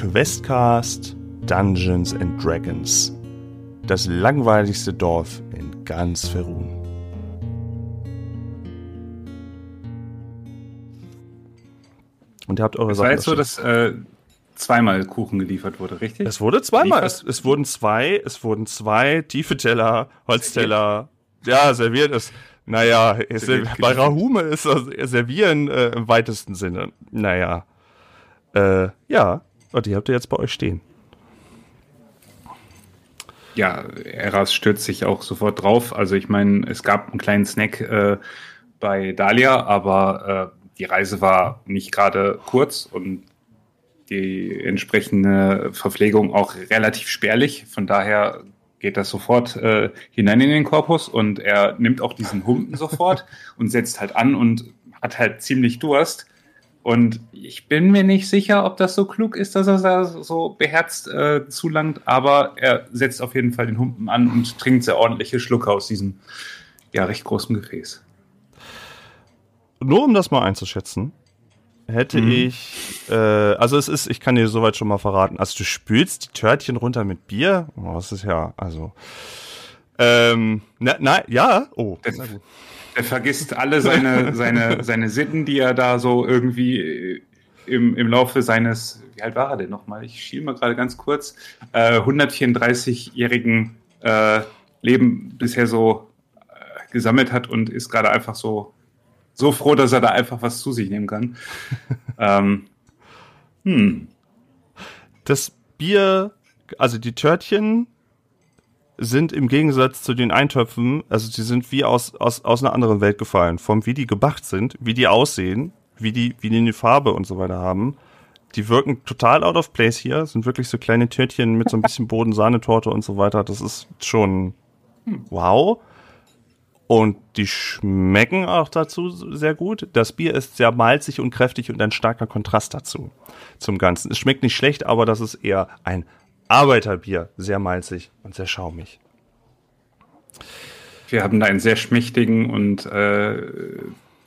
Questcast Dungeons and Dragons. Das langweiligste Dorf in ganz Ferun. Und ihr habt eure Es war jetzt so, dass äh, zweimal Kuchen geliefert wurde, richtig? Es wurde zweimal. Es, es, wurden zwei, es wurden zwei tiefe Teller, Holzteller. Ja, serviert ist. Naja, bei Rahume ist das Servieren äh, im weitesten Sinne. Naja. Äh, ja, und die habt ihr jetzt bei euch stehen. Ja, Eras stürzt sich auch sofort drauf. Also ich meine, es gab einen kleinen Snack äh, bei Dahlia, aber äh, die Reise war nicht gerade kurz und die entsprechende Verpflegung auch relativ spärlich. Von daher geht das sofort äh, hinein in den Korpus und er nimmt auch diesen Humpen sofort und setzt halt an und hat halt ziemlich Durst. Und ich bin mir nicht sicher, ob das so klug ist, dass er da so beherzt äh, zulangt, aber er setzt auf jeden Fall den Humpen an und trinkt sehr ordentliche Schlucke aus diesem ja recht großen Gefäß. Nur um das mal einzuschätzen, hätte mhm. ich, äh, also es ist, ich kann dir soweit schon mal verraten, also du spülst die Törtchen runter mit Bier, oh, das ist ja, also, ähm, na, na ja, oh. Der, der vergisst alle seine, seine, seine Sitten, die er da so irgendwie äh, im, im Laufe seines, wie alt war er denn nochmal? Ich schiel mal gerade ganz kurz, äh, 134-jährigen äh, Leben bisher so äh, gesammelt hat und ist gerade einfach so so froh, dass er da einfach was zu sich nehmen kann. ähm, hm. Das Bier, also die Törtchen sind im Gegensatz zu den Eintöpfen, also die sind wie aus, aus, aus einer anderen Welt gefallen. Vom wie die gemacht sind, wie die aussehen, wie die, wie die eine Farbe und so weiter haben. Die wirken total out of place hier, sind wirklich so kleine Törtchen mit so ein bisschen Bodensahnetorte und so weiter. Das ist schon wow. Und die schmecken auch dazu sehr gut. Das Bier ist sehr malzig und kräftig und ein starker Kontrast dazu zum Ganzen. Es schmeckt nicht schlecht, aber das ist eher ein Arbeiterbier. Sehr malzig und sehr schaumig. Wir haben da einen sehr schmächtigen und äh,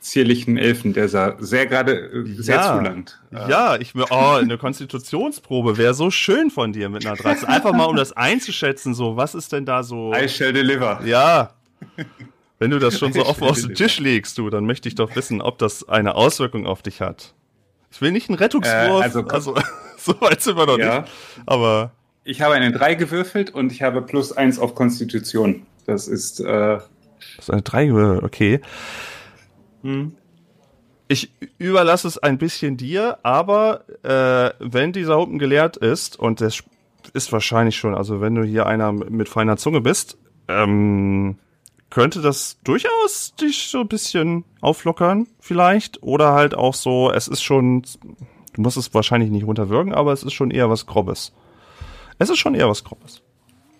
zierlichen Elfen, der sah sehr gerade äh, sehr ja, zulangt. Ja, ich mir, oh, eine Konstitutionsprobe wäre so schön von dir mit einer 13. Einfach mal, um das einzuschätzen, so, was ist denn da so. I shall deliver. Ja. Wenn du das schon so oft auf den Tisch legst, du, dann möchte ich doch wissen, ob das eine Auswirkung auf dich hat. Ich will nicht einen Rettungswurf, äh, also, also so weit sind wir noch ja. nicht. Aber ich habe eine 3 gewürfelt und ich habe plus 1 auf Konstitution. Das ist äh, das ist eine 3 gewürfelt, okay. Hm. Ich überlasse es ein bisschen dir, aber äh, wenn dieser Humpen geleert ist, und das ist wahrscheinlich schon, also wenn du hier einer mit feiner Zunge bist, ähm, könnte das durchaus dich so ein bisschen auflockern, vielleicht. Oder halt auch so, es ist schon, du musst es wahrscheinlich nicht runterwirken, aber es ist schon eher was Grobes. Es ist schon eher was Grobes.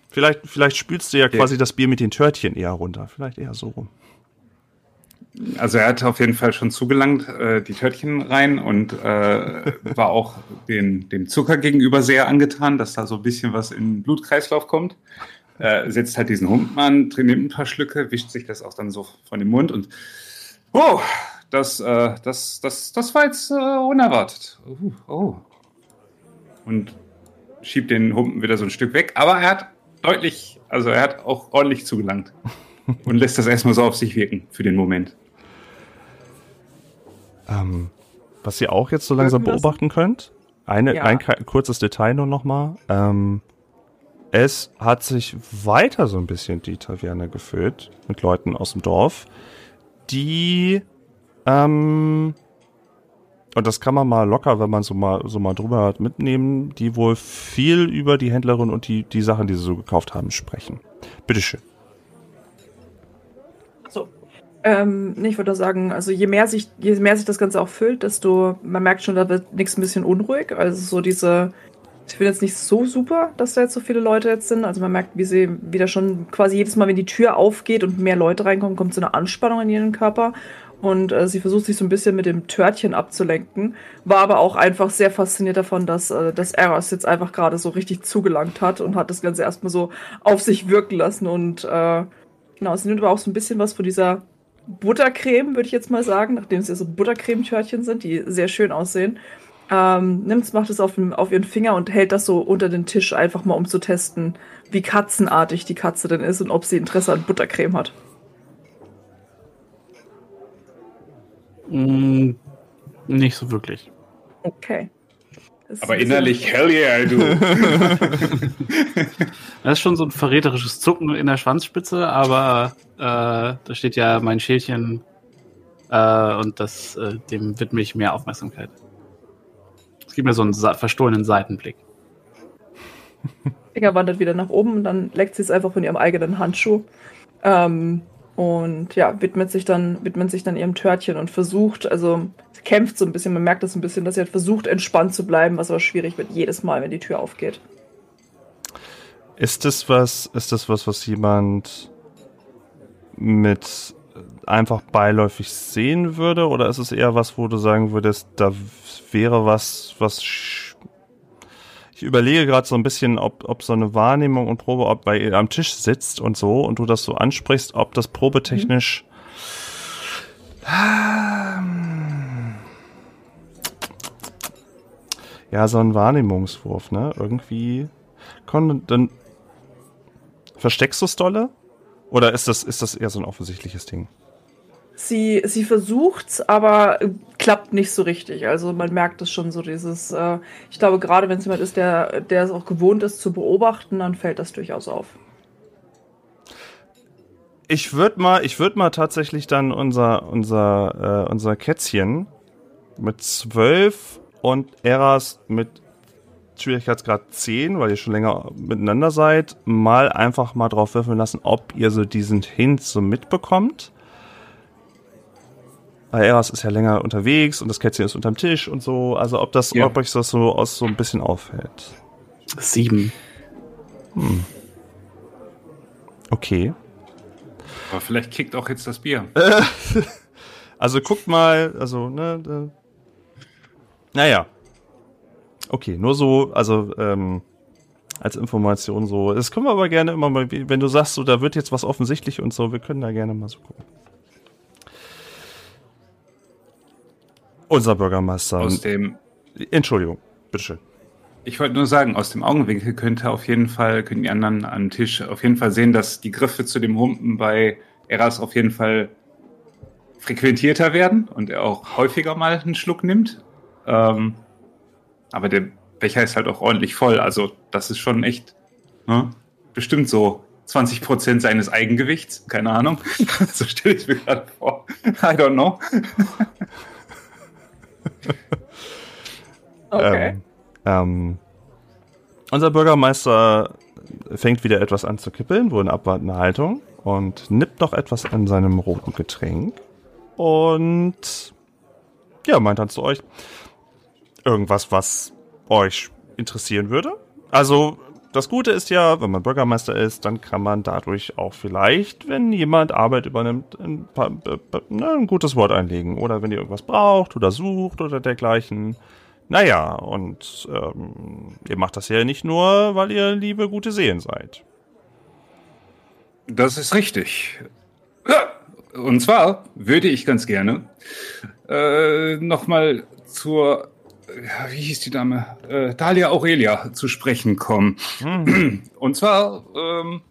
Vielleicht, vielleicht spülst du ja okay. quasi das Bier mit den Törtchen eher runter. Vielleicht eher so rum. Also er hat auf jeden Fall schon zugelangt, äh, die Törtchen rein und äh, war auch den, dem Zucker gegenüber sehr angetan, dass da so ein bisschen was in den Blutkreislauf kommt äh, setzt halt diesen Humpen an, nimmt ein paar Schlücke, wischt sich das auch dann so von dem Mund und oh, das, äh, das, das, das war jetzt äh, unerwartet. Uh, oh. Und schiebt den Humpen wieder so ein Stück weg, aber er hat deutlich, also er hat auch ordentlich zugelangt und lässt das erstmal so auf sich wirken für den Moment. Ähm, was ihr auch jetzt so langsam beobachten könnt, eine, ja. ein kurzes Detail nur nochmal. Ähm, es hat sich weiter so ein bisschen die Taverne gefüllt mit Leuten aus dem Dorf, die ähm, und das kann man mal locker, wenn man so mal so mal drüber hat, mitnehmen, die wohl viel über die Händlerin und die die Sachen, die sie so gekauft haben, sprechen. Bitteschön. So. Ähm, ich würde sagen, also je mehr sich, je mehr sich das Ganze auch füllt, desto, man merkt schon, da wird nichts ein bisschen unruhig. Also so diese, ich finde jetzt nicht so super, dass da jetzt so viele Leute jetzt sind. Also man merkt, wie sie wieder schon quasi jedes Mal, wenn die Tür aufgeht und mehr Leute reinkommen, kommt so eine Anspannung in ihren Körper. Und äh, sie versucht sich so ein bisschen mit dem Törtchen abzulenken. War aber auch einfach sehr fasziniert davon, dass, äh, dass Eros jetzt einfach gerade so richtig zugelangt hat und hat das Ganze erstmal so auf sich wirken lassen. Und äh, genau, sie nimmt aber auch so ein bisschen was von dieser Buttercreme, würde ich jetzt mal sagen, nachdem es ja so Buttercremetörtchen sind, die sehr schön aussehen ähm, nimmt's, macht es auf, auf ihren Finger und hält das so unter den Tisch, einfach mal um zu testen, wie katzenartig die Katze denn ist und ob sie Interesse an Buttercreme hat. Mm, nicht so wirklich. Okay. Das Aber innerlich, hell yeah, du. das ist schon so ein verräterisches Zucken in der Schwanzspitze, aber äh, da steht ja mein Schälchen äh, und das, äh, dem widme ich mehr Aufmerksamkeit. Es gibt mir so einen verstohlenen Seitenblick. Finger wandert wieder nach oben und dann leckt sie es einfach von ihrem eigenen Handschuh. Ähm, und ja, widmet sich dann, widmet sich dann ihrem Törtchen und versucht, also kämpft so ein bisschen, man merkt das ein bisschen, dass sie halt versucht, entspannt zu bleiben, was aber schwierig wird jedes Mal, wenn die Tür aufgeht. Ist das was, ist das was, was jemand mit einfach beiläufig sehen würde? Oder ist es eher was, wo du sagen würdest, da wäre was, was ich überlege gerade so ein bisschen, ob, ob so eine Wahrnehmung und Probe, ob bei ihr am Tisch sitzt und so und du das so ansprichst, ob das probetechnisch mhm. ja so ein Wahrnehmungswurf, ne? Irgendwie komm, dann versteckst du es dolle? Oder ist das, ist das eher so ein offensichtliches Ding? Sie, sie versucht's, aber klappt nicht so richtig. Also man merkt es schon so, dieses, äh, ich glaube, gerade wenn es jemand ist, der, der es auch gewohnt ist zu beobachten, dann fällt das durchaus auf. Ich würde mal, ich würde mal tatsächlich dann unser, unser, äh, unser Kätzchen mit zwölf und Eras mit Schwierigkeitsgrad 10, weil ihr schon länger miteinander seid, mal einfach mal drauf würfeln lassen, ob ihr so diesen Hint so mitbekommt weil Eras ist ja länger unterwegs und das Kätzchen ist unterm Tisch und so. Also ob das, ja. ob euch das so aus so ein bisschen auffällt. Sieben. Hm. Okay. Aber vielleicht kickt auch jetzt das Bier. also guckt mal, also, ne, naja. Okay, nur so, also, ähm, als Information so. Das können wir aber gerne immer mal, wenn du sagst, so, da wird jetzt was offensichtlich und so, wir können da gerne mal so gucken. Unser Bürgermeister. Aus dem. Entschuldigung, bitteschön. Ich wollte nur sagen, aus dem Augenwinkel könnte auf jeden Fall, können die anderen am Tisch auf jeden Fall sehen, dass die Griffe zu dem Humpen bei Eras auf jeden Fall frequentierter werden und er auch häufiger mal einen Schluck nimmt. Ähm, aber der Becher ist halt auch ordentlich voll. Also das ist schon echt ne, bestimmt so 20 Prozent seines Eigengewichts. Keine Ahnung. so stelle ich mir gerade vor. I don't know. okay. Ähm, ähm, unser Bürgermeister fängt wieder etwas an zu kippeln, wohl in abwartender Haltung und nippt noch etwas an seinem roten Getränk und ja, meint dann zu euch irgendwas, was euch interessieren würde. Also das Gute ist ja, wenn man Bürgermeister ist, dann kann man dadurch auch vielleicht, wenn jemand Arbeit übernimmt, ein, paar, ne, ein gutes Wort einlegen. Oder wenn ihr irgendwas braucht oder sucht oder dergleichen. Naja, und ähm, ihr macht das ja nicht nur, weil ihr liebe, gute Seelen seid. Das ist richtig. Und zwar würde ich ganz gerne äh, nochmal zur wie hieß die Dame? Äh, Dalia Aurelia zu sprechen kommen. Mhm. Und zwar ähm,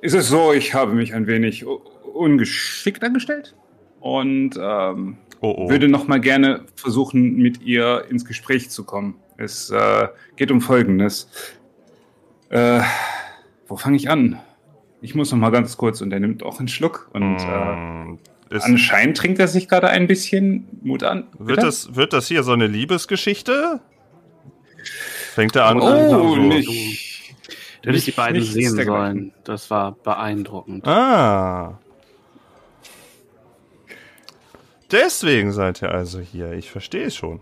ist es so, ich habe mich ein wenig ungeschickt angestellt und ähm, oh, oh. würde noch mal gerne versuchen, mit ihr ins Gespräch zu kommen. Es äh, geht um Folgendes. Äh, wo fange ich an? Ich muss noch mal ganz kurz und er nimmt auch einen Schluck und mm, ist Anscheinend trinkt er sich gerade ein bisschen Mut an. Wird das, wird das hier so eine Liebesgeschichte? Fängt er an? Oh, so. nicht. Du hättest die beiden sehen sollen. Das war beeindruckend. Ah. Deswegen seid ihr also hier. Ich verstehe es schon.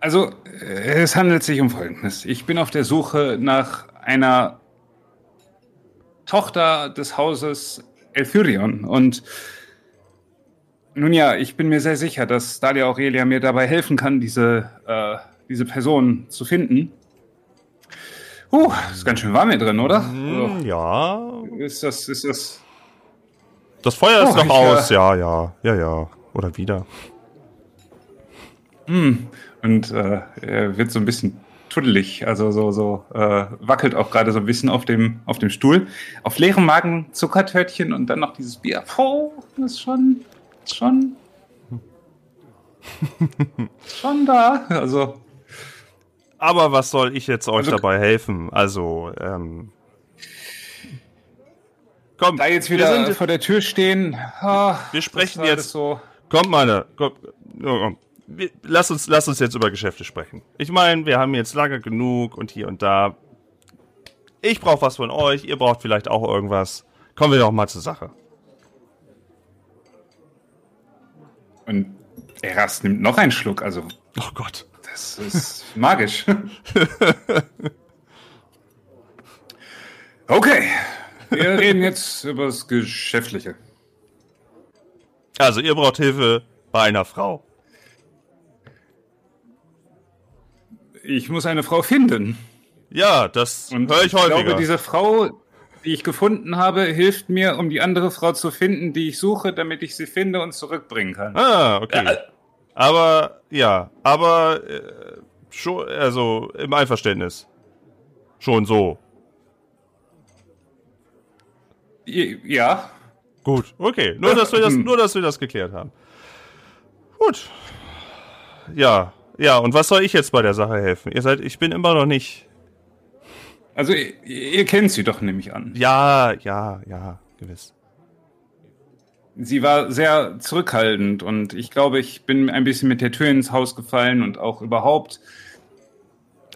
Also, es handelt sich um Folgendes. Ich bin auf der Suche nach einer Tochter des Hauses Elthyrion. Und nun ja, ich bin mir sehr sicher, dass Dalia Aurelia mir dabei helfen kann, diese, äh, diese Person zu finden. Uh, ist ganz schön warm hier drin, oder? Mm, ja. Ist das, ist das. Das Feuer ist oh, noch aus, ja, ja, ja, ja. Oder wieder. Hm. Und äh, er wird so ein bisschen tuddelig, also so, so äh, wackelt auch gerade so ein bisschen auf dem, auf dem Stuhl. Auf leerem Magen Zuckertörtchen und dann noch dieses Bier. Oh, das ist schon, schon, schon da. Also. Aber was soll ich jetzt euch Also- dabei helfen? Also, ähm. Komm, Da jetzt wir wieder sind- vor der Tür stehen. ah, Wir sprechen war alles jetzt- so. Kommt, meine. Komm, ja, komm. Wir, lass, uns, lass uns jetzt über Geschäfte sprechen. Ich meine, wir haben jetzt lange genug und hier und da. Ich brauche was von euch, ihr braucht vielleicht auch irgendwas. Kommen wir doch mal zur Sache. Und Eras nimmt noch einen Schluck, also Oh Gott. das ist magisch. okay, wir reden jetzt über das Geschäftliche. Also, ihr braucht Hilfe bei einer Frau. Ich muss eine Frau finden. Ja, das Und höre ich ich häufiger. glaube, diese Frau, die ich gefunden habe, hilft mir, um die andere Frau zu finden, die ich suche, damit ich sie finde und zurückbringen kann. ah, okay. Aber, ja, aber äh, schon, also im Einverständnis. Schon so. Ja, Gut, okay. Nur, dass wir das, Hm. nur, dass wir das geklärt haben. Gut. Ja, ja, und was soll ich jetzt bei der Sache helfen? Ihr seid, ich bin immer noch nicht. also ihr, ihr kennt sie doch, nehme ich an. Ja, ja, ja, gewiss. Sie war sehr zurückhaltend und ich glaube, ich bin ein bisschen mit der Tür ins Haus gefallen und auch überhaupt.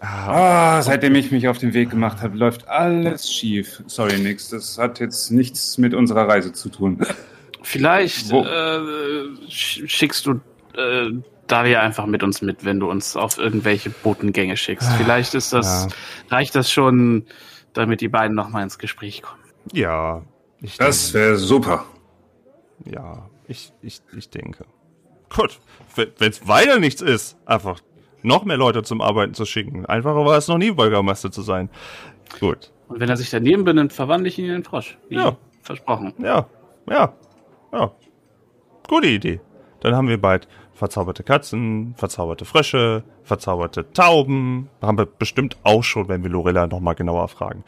Ah, seitdem ich mich auf den Weg gemacht habe, läuft alles schief. Sorry, nix. Das hat jetzt nichts mit unserer Reise zu tun. Vielleicht äh, sch- schickst du äh, Daria einfach mit uns mit, wenn du uns auf irgendwelche Botengänge schickst. Vielleicht ist das, reicht das schon, damit die beiden noch mal ins Gespräch kommen. Ja, ich Das wäre super. denke, ja, ich, ich, ich denke. Gut, wenn es weiter nichts ist, einfach noch mehr Leute zum Arbeiten zu schicken. Einfacher war es noch nie, Bürgermeister zu sein. Gut, Und wenn er sich daneben benimmt, verwandle ich ihn in den Frosch. Wie Ja. versprochen. ja, ja, ja. Gute Idee. Dann haben wir bald verzauberte Katzen, verzauberte Frösche, verzauberte Tauben. Haben wir bestimmt auch schon, wenn wir Lorella noch mal genauer fragen.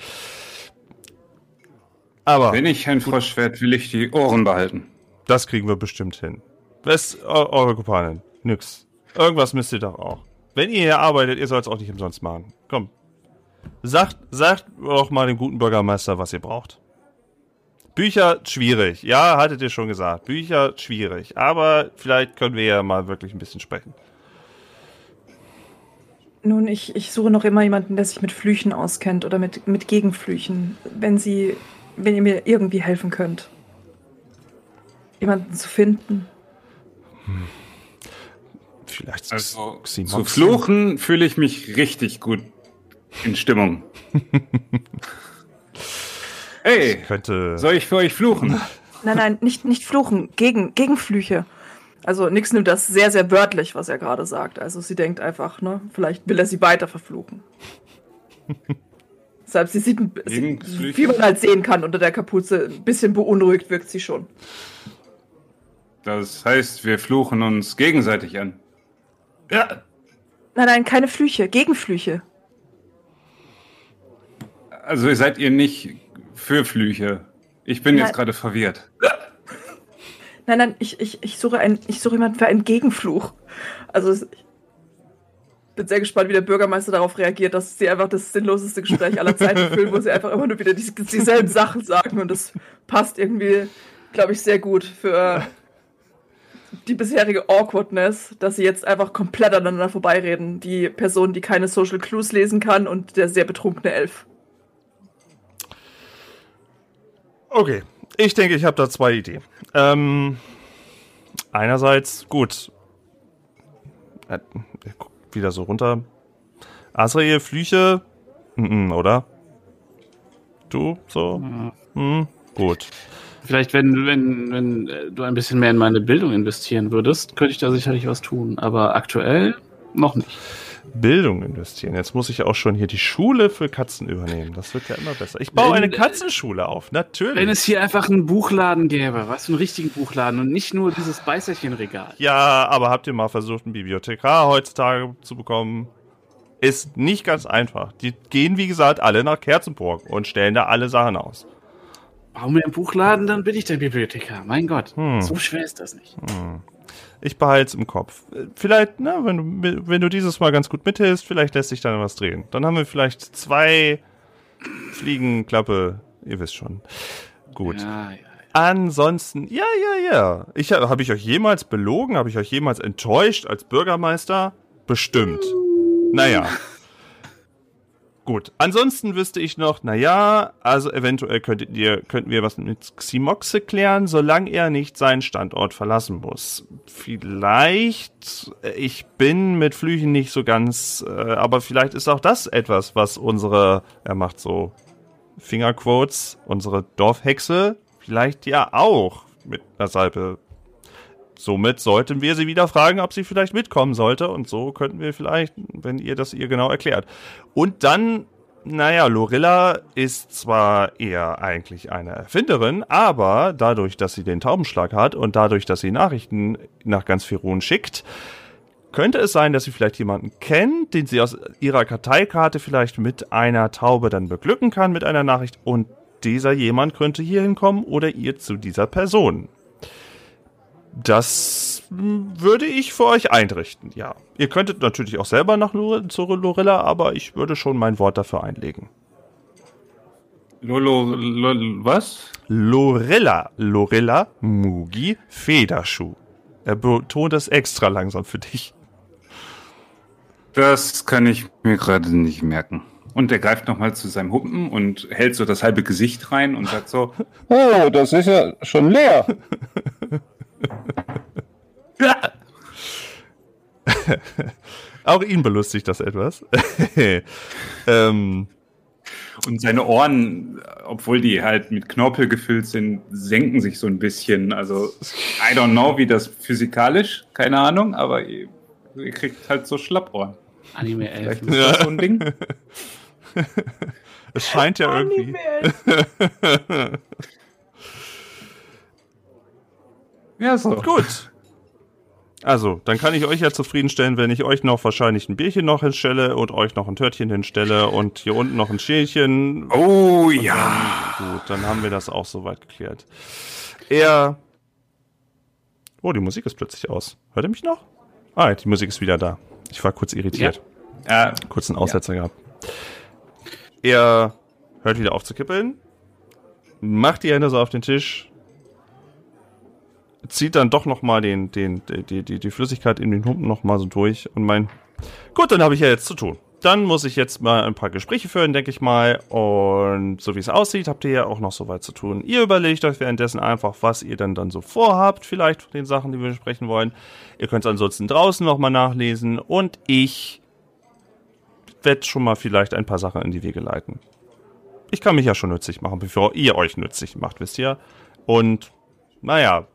Aber Wenn ich ein Frosch werde, will ich die Ohren behalten. das kriegen wir bestimmt hin. Was eu- eure Kumpanin? Nix. Irgendwas müsst ihr doch auch. Wenn ihr hier arbeitet, ihr sollt es auch nicht umsonst machen. Komm. Sagt, sagt doch mal dem guten Bürgermeister, was ihr braucht. Bücher schwierig. Ja, hattet ihr schon gesagt. Bücher schwierig. Aber vielleicht können wir ja mal wirklich ein bisschen sprechen. Nun, ich, ich suche noch immer jemanden, der sich mit Flüchen auskennt oder mit, mit Gegenflüchen. Wenn Sie, wenn ihr mir irgendwie helfen könnt. Jemanden zu finden. Vielleicht Also zu fluchen fühle ich mich richtig gut in Stimmung. hey, könnte. soll ich für euch fluchen? Nein, nein, nicht, nicht fluchen, gegen, Gegenflüche. Also Nix nimmt das sehr, sehr wörtlich, was er gerade sagt. Also sie denkt einfach, ne, vielleicht will er sie weiter verfluchen. Deshalb, sie sieht, ein- sie, wie man halt sehen kann unter der Kapuze, ein bisschen beunruhigt wirkt sie schon. Das heißt, wir fluchen uns gegenseitig an. Ja. Nein, nein, keine Flüche, Gegenflüche. Also seid ihr nicht für Flüche. Ich bin Nein. jetzt gerade verwirrt. Nein, nein, ich, ich, ich suche ein, ich suche jemanden für einen Gegenfluch. Also ich bin sehr gespannt, wie der Bürgermeister darauf reagiert, dass sie einfach das sinnloseste Gespräch aller Zeiten führen, wo sie einfach immer nur wieder die, dieselben Sachen sagen und das passt irgendwie, glaube ich, sehr gut für die bisherige Awkwardness, dass sie jetzt einfach komplett aneinander vorbeireden. Die Person, die keine Social Clues lesen kann und der sehr betrunkene Elf. Okay, ich denke, ich habe da zwei Ideen. Ähm, einerseits, gut. Äh, er guckt wieder so runter. Asriel, Flüche? Mm, oder? Du, so? Hm, gut. Vielleicht, wenn, wenn, wenn äh, du ein bisschen mehr in meine Bildung investieren würdest, könnte ich da sicherlich was tun. Aber aktuell noch nicht. Bildung investieren. Jetzt muss ich auch schon hier die Schule für Katzen übernehmen. Das wird ja immer besser. Ich baue Wenn- eine Katzenschule auf, natürlich. Wenn es hier einfach einen Buchladen gäbe, was einen richtigen Buchladen und nicht nur dieses Beißerchenregal. Ja, aber habt ihr mal versucht, einen Bibliothekar heutzutage zu bekommen? Ist nicht ganz einfach. Die gehen, wie gesagt, alle nach Kerzenburg und stellen da alle Sachen aus. Bau mir einen Buchladen, dann bin ich der Bibliothekar. Mein Gott, Hm. so schwer ist das nicht. Ich behalte es im Kopf. Vielleicht, na, wenn du, wenn du dieses Mal ganz gut mithilfst, vielleicht lässt sich dann was drehen. Dann haben wir vielleicht zwei Fliegenklappe. Ihr wisst schon. Gut. Ja, ja. Ansonsten, ja, ja, ja. Ich, habe ich euch jemals belogen? Habe ich euch jemals enttäuscht als Bürgermeister? Bestimmt. Naja. Gut. Ansonsten wüsste ich noch, naja, also eventuell könntet ihr, könnten wir was mit Ximoxe klären, solange er nicht seinen Standort verlassen muss. Vielleicht, äh, ich bin mit Flüchen nicht so ganz, äh, aber vielleicht ist auch das etwas, was unsere, er macht so Fingerquotes, unsere Dorfhexe, vielleicht ja auch mit einer Salbe. Somit sollten wir sie wieder fragen, ob sie vielleicht mitkommen sollte. Und so könnten wir vielleicht, wenn ihr das ihr genau erklärt. Und dann, naja, Lorilla ist zwar eher eigentlich eine Erfinderin, aber dadurch, dass sie den Taubenschlag hat und dadurch, dass sie Nachrichten nach ganz Firun schickt, könnte es sein, dass sie vielleicht jemanden kennt, den sie aus ihrer Karteikarte vielleicht mit einer Taube dann beglücken kann mit einer Nachricht und dieser jemand könnte hier hinkommen oder ihr zu dieser Person. Das hm, würde ich für euch einrichten, ja. Ihr könntet natürlich auch selber nach Lor zur Lorilla, aber ich würde schon mein Wort dafür einlegen. Lolo, Lolo, was? Lorilla, Lorilla, Mugi, Federschuh. Er betont es extra langsam für dich. Das kann ich mir gerade nicht merken. Und er greift nochmal zu seinem Humpen und hält so das halbe Gesicht rein und sagt so, Oh, das ist ja schon leer. Auch ihn belustigt das etwas. ähm, und seine Ohren, obwohl die halt mit Knorpel gefüllt sind, senken sich so ein bisschen. Also, I don't know, wie das physikalisch, keine Ahnung, aber ihr, ihr kriegt halt so Schlappohren. Anime Vielleicht 11. ist das so ein Ding. es scheint ja irgendwie. Ja, so. Gut. Also, dann kann ich euch ja zufriedenstellen, wenn ich euch noch wahrscheinlich ein Bierchen noch hinstelle und euch noch ein Törtchen hinstelle und hier unten noch ein Schälchen. Oh ja. Gut, dann haben wir das auch soweit geklärt. Er. Oh, die Musik ist plötzlich aus. Hört ihr mich noch? Ah, die Musik ist wieder da. Ich war kurz irritiert. Ja, Kurz einen Aussetzer gehabt. Er hört wieder auf zu kippeln, macht die Hände so auf den Tisch, zieht dann doch noch mal den, den, die, die, die Flüssigkeit in den Humpen noch mal so durch und mein, gut, dann habe ich ja jetzt zu tun. Dann muss ich jetzt mal ein paar Gespräche führen, denke ich mal. Und so wie es aussieht, habt ihr ja auch noch so weit zu tun. Ihr überlegt euch währenddessen einfach, was ihr dann, dann so vorhabt, vielleicht von den Sachen, die wir besprechen wollen. Ihr könnt es ansonsten draußen noch mal nachlesen. Und ich werde schon mal vielleicht ein paar Sachen in die Wege leiten. Ich kann mich ja schon nützlich machen, bevor ihr euch nützlich macht, wisst ihr. Und naja,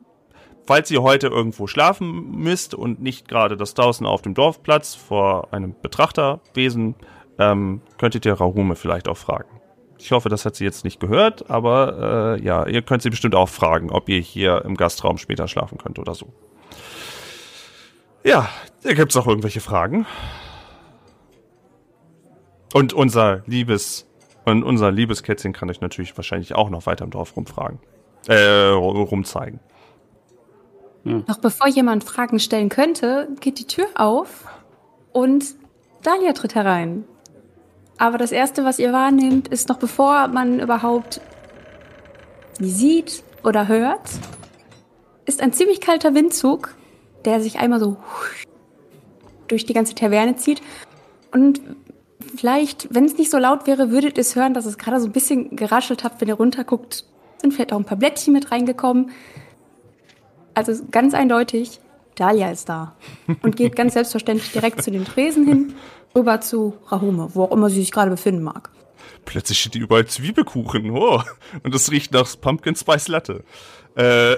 falls ihr heute irgendwo schlafen müsst und nicht gerade das draußen auf dem Dorfplatz vor einem Betrachterwesen, ähm, könntet ihr Rahume vielleicht auch fragen. Ich hoffe, das hat sie jetzt nicht gehört, aber äh, ja, ihr könnt sie bestimmt auch fragen, ob ihr hier im Gastraum später schlafen könnt oder so. Ja, da gibt's noch irgendwelche Fragen. Und unser liebes und unser liebes Kätzchen kann euch natürlich wahrscheinlich auch noch weiter im Dorf rumfragen. Äh, rumzeigen. Noch bevor jemand Fragen stellen könnte, geht die Tür auf und Dahlia tritt herein. Aber das Erste, was ihr wahrnehmt, ist noch bevor man überhaupt sie sieht oder hört, ist ein ziemlich kalter Windzug, der sich einmal so durch die ganze Taverne zieht. Und vielleicht, wenn es nicht so laut wäre, würdet ihr es hören, dass es gerade so ein bisschen geraschelt hat, wenn ihr runterguckt. Sind vielleicht auch ein paar Blättchen mit reingekommen. Also ganz eindeutig, Dahlia ist da. Und geht ganz selbstverständlich direkt zu den Tresen hin, rüber zu Rahume, wo auch immer sie sich gerade befinden mag. Plötzlich steht die überall Zwiebelkuchen. Oh. Und es riecht nach Pumpkin Spice Latte. Äh,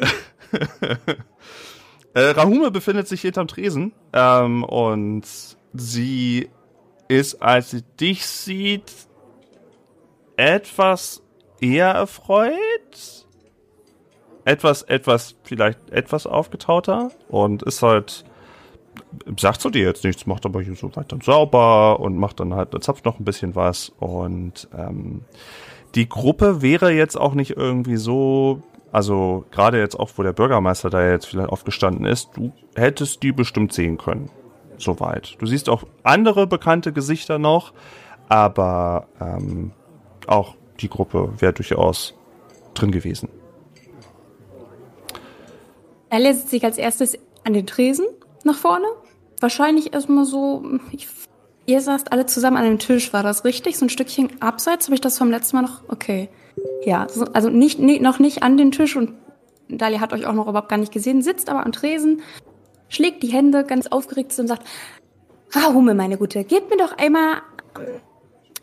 äh, Rahume befindet sich hinterm Tresen ähm, und sie ist, als sie dich sieht, etwas eher erfreut. Etwas, etwas, vielleicht etwas aufgetauter und ist halt, sagt zu dir jetzt nichts, macht aber hier so weiter sauber und macht dann halt, zapft noch ein bisschen was und ähm, die Gruppe wäre jetzt auch nicht irgendwie so, also gerade jetzt auch, wo der Bürgermeister da jetzt vielleicht aufgestanden ist, du hättest die bestimmt sehen können. Soweit. Du siehst auch andere bekannte Gesichter noch, aber ähm, auch die Gruppe wäre durchaus drin gewesen. Er lässt sich als erstes an den Tresen nach vorne. Wahrscheinlich erstmal so, ich, ihr saßt alle zusammen an dem Tisch, war das richtig? So ein Stückchen abseits? Habe ich das vom letzten Mal noch? Okay. Ja, so, also nicht, nicht, noch nicht an den Tisch und Dalia hat euch auch noch überhaupt gar nicht gesehen, sitzt aber am Tresen, schlägt die Hände ganz aufgeregt und sagt, Rahume, meine Gute, gebt mir doch einmal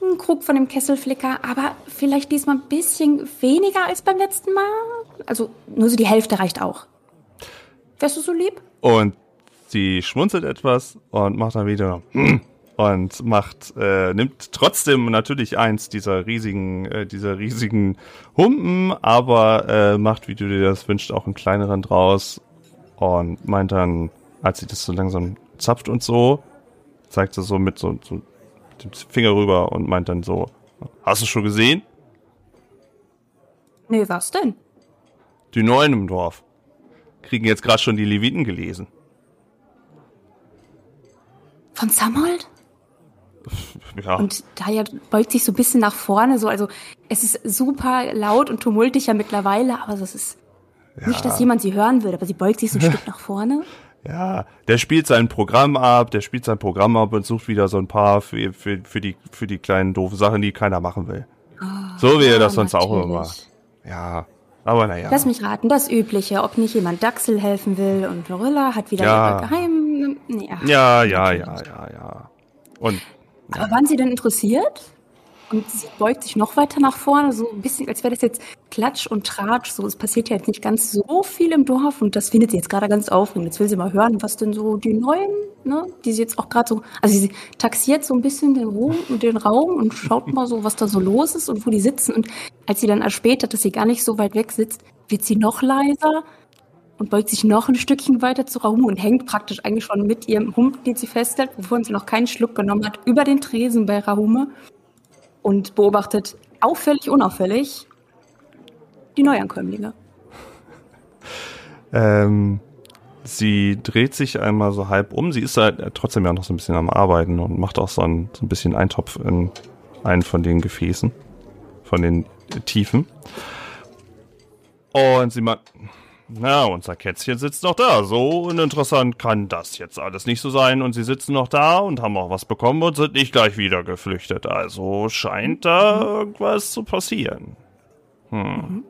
einen Krug von dem Kesselflicker, aber vielleicht diesmal ein bisschen weniger als beim letzten Mal. Also nur so die Hälfte reicht auch. Wärst du so lieb? Und sie schmunzelt etwas und macht dann wieder "Hm", und macht äh, nimmt trotzdem natürlich eins dieser riesigen äh, dieser riesigen Humpen, aber äh, macht, wie du dir das wünschst, auch einen kleineren draus und meint dann, als sie das so langsam zapft und so, zeigt sie so mit so, so dem Finger rüber und meint dann so, hast du schon gesehen? Nee, was denn? Die Neuen im Dorf kriegen jetzt gerade schon die Leviten gelesen. Von Samhold? Ja. Und Daya beugt sich so ein bisschen nach vorne, so, also es ist super laut und tumultig ja mittlerweile, aber das ist nicht, dass jemand sie hören würde, aber sie beugt sich so ein Stück nach vorne. Ja, der spielt sein Programm ab, der spielt sein Programm ab und sucht wieder so ein paar für, für, für, die, für die kleinen doofen Sachen, die keiner machen will. so wie er ja, das sonst auch immer natürlich. macht. Ja, aber naja. Lass mich raten, das Übliche, ob nicht jemand Dachsel helfen will und Lorilla hat wieder Ja. ihre geheimen... Ja, Ja, ja, ja, ja, ja. Und Aber waren Sie denn interessiert? Und sie beugt sich noch weiter nach vorne, so ein bisschen, als wäre das jetzt Klatsch und Tratsch. So, es passiert ja jetzt nicht ganz so viel im Dorf und das findet sie jetzt gerade ganz aufregend. Jetzt will sie mal hören, was denn so die neuen, ne, die sie jetzt auch gerade so, also sie taxiert so ein bisschen den Raum, den Raum und schaut mal so, was da so los ist und wo die sitzen. Und als sie dann erspäht hat, dass sie gar nicht so weit weg sitzt, wird sie noch leiser und beugt sich noch ein Stückchen weiter zu Raum und hängt praktisch eigentlich schon mit ihrem Hump, den sie festhält, wovon sie noch keinen Schluck genommen hat, über den Tresen bei Rahume und beobachtet auffällig, unauffällig die Neuankömmlinge. ähm, sie dreht sich einmal so halb um. Sie ist halt trotzdem ja noch so ein bisschen am Arbeiten und macht auch so ein, so ein bisschen Eintopf in einen von den Gefäßen, von den Tiefen. Und sie macht, na, unser Kätzchen sitzt noch da. So uninteressant kann das jetzt alles nicht so sein. Und sie sitzen noch da und haben auch was bekommen und sind nicht gleich wieder geflüchtet. Also scheint da irgendwas zu passieren. Hm.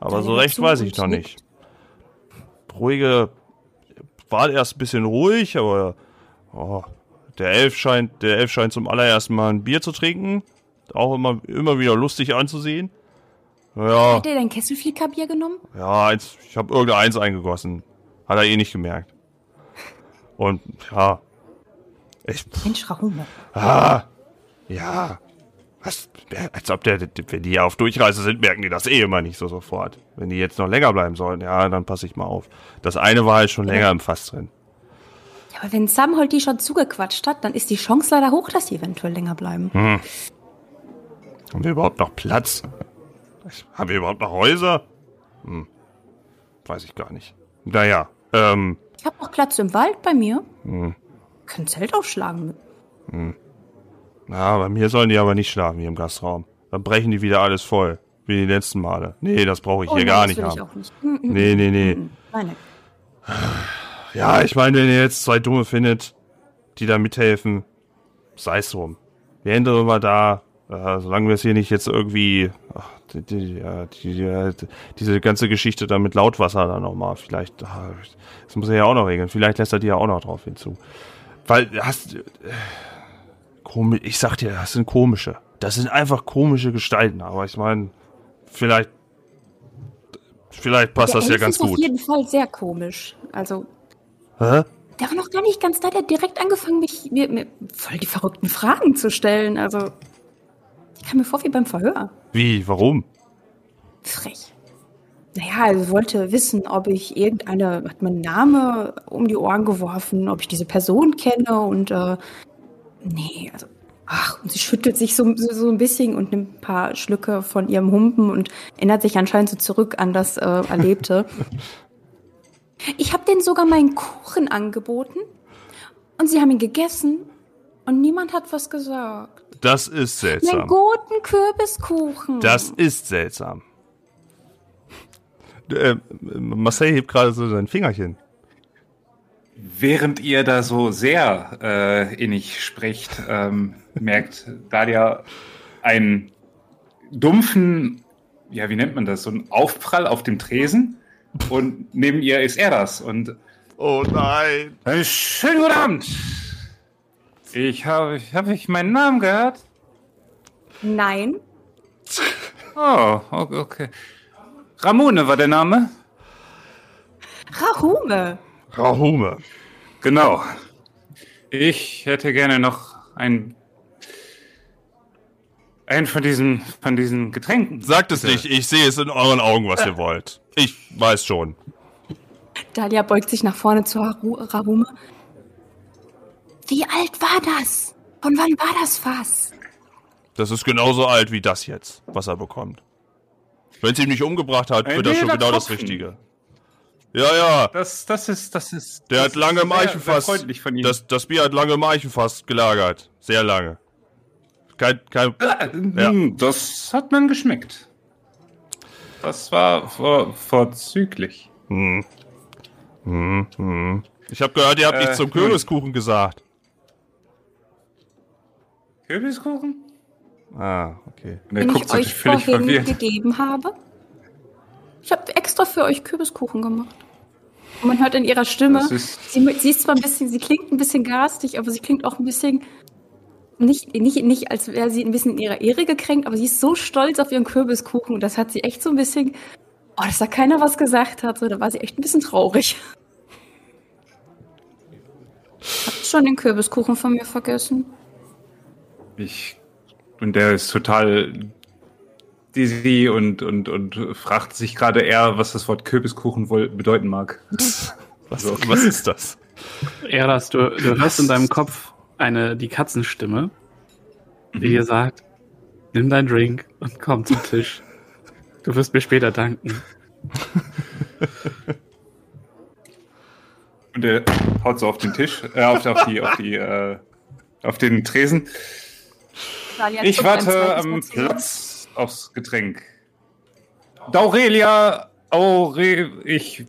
Aber so recht weiß ich noch nicht. Ruhige, war erst ein bisschen ruhig, aber oh, der Elf scheint, der Elf scheint zum allerersten Mal ein Bier zu trinken. Auch immer, immer wieder lustig anzusehen. Ja, Hat er dein Kesselflickerbier genommen? ja, eins, ich habe irgendeins eingegossen. Hat er eh nicht gemerkt. Und ja, ich, Mensch, Rahume. ah, ja, was, als ob der, wenn die auf Durchreise sind, merken die das eh immer nicht so sofort. Wenn die jetzt noch länger bleiben sollen, ja, dann passe ich mal auf. Das eine war halt schon länger im Fass drin. Ja, aber wenn Samhold die schon zugequatscht hat, dann ist die Chance leider hoch, dass die eventuell länger bleiben. Haben wir überhaupt noch Platz? Haben wir überhaupt noch Häuser? Hm, weiß ich gar nicht. Naja, ähm, Ich habe noch Platz im Wald bei mir. Hm. Können Zelt aufschlagen. na, bei mir sollen die aber nicht schlafen hier im Gastraum. Dann brechen die wieder alles voll. Wie die letzten Male. Nee, das brauche ich Oh hier nein, gar nicht will ich haben. auch nicht. Mm, mm, Nee, nee, nee. Nein, nein. Ja, ich meine, wenn ihr jetzt zwei Dumme findet, die da mithelfen, sei es drum. Wir ändern immer da, äh, solange wir es hier nicht jetzt irgendwie, ach, die, die, ja, die, die, diese ganze Geschichte da mit Lautwasser dann nochmal, vielleicht, ah, das muss er ja auch noch regeln, vielleicht lässt er die ja auch noch drauf hinzu. Weil, hast, äh, komisch, ich sag dir, das sind komische. Das sind einfach komische Gestalten, aber ich meine, vielleicht, vielleicht passt Der das ja Elf ganz ist auf gut. jeden Fall sehr komisch. Also, Hä? Der war noch gar nicht ganz da, der hat direkt angefangen, mich mir, mir voll die verrückten Fragen zu stellen. Also, ich kam mir vor wie beim Verhör. Wie? Warum? Frech. Naja, er wollte wissen, ob ich irgendeine, hat mein Name um die Ohren geworfen, ob ich diese Person kenne und äh, nee, also ach, und sie schüttelt sich so, so, so ein bisschen und nimmt ein paar Schlücke von ihrem Humpen und erinnert sich anscheinend so zurück an das äh, Erlebte. ich habe denen sogar meinen Kuchen angeboten und sie haben ihn gegessen und niemand hat was gesagt. Das ist seltsam. guten Kürbiskuchen. Das ist seltsam. Äh, Marcel hebt gerade so sein Fingerchen. Während ihr da so sehr äh, innig sprecht, ähm, merkt Dalia einen dumpfen, ja, wie nennt man das, so einen Aufprall auf dem Tresen. Und neben ihr ist er das. Und Oh nein. äh, schönen guten Abend. Ich habe, ich habe ich meinen Namen gehört? Nein. Oh, okay. Ramone war der Name? Rahume. Rahume. Genau. Ich hätte gerne noch ein ein von diesen von diesen Getränken. Sagt es nicht, ich sehe es in euren Augen, was ihr wollt. Ich weiß schon. Dalia beugt sich nach vorne zu Rahume. Wie alt war das? Von wann war das Fass? Das ist genauso alt wie das jetzt, was er bekommt. Wenn es ihn nicht umgebracht hat, Ein wird das schon wilder genau das Tropfen. Richtige. Ja, ja. Das das ist das ist Der das hat lange ist im sehr- Eichenfass. sehr freundlich von. Das, das Bier hat lange im Eichenfass gelagert. Sehr lange. Kein, kein, Äh, hm, das hat man geschmeckt. Das war vor, vorzüglich. hm. Hm, hm. Ich habe gehört, ihr habt Äh, nichts zum. Kürbiskuchen gesagt. Kürbiskuchen? Ah, okay. Den ich euch vorhin verwirrt. gegeben habe. Ich habe extra für euch Kürbiskuchen gemacht. Und man hört in ihrer Stimme, sie, sie ist zwar ein bisschen, sie klingt ein bisschen garstig, aber sie klingt auch ein bisschen nicht, nicht, nicht als wäre sie ein bisschen in ihrer Ehre gekränkt, aber sie ist so stolz auf ihren Kürbiskuchen und das hat sie echt so ein bisschen, oh, dass da keiner was gesagt hat, so, da war sie echt ein bisschen traurig. Habt ihr schon den Kürbiskuchen von mir vergessen? Ich, und der ist total dizzy und, und, und fragt sich gerade eher, was das Wort Kürbiskuchen wohl bedeuten mag. Was, was ist das? Eras, du, du hörst in deinem Kopf eine, die Katzenstimme, die dir sagt, nimm dein Drink und komm zum Tisch. Du wirst mir später danken. Und er haut so auf den Tisch, äh, auf, auf die, auf die, äh, auf den Tresen. Dalia Ich warte am. Platz aufs Getränk. Daurelia, Aure, ich,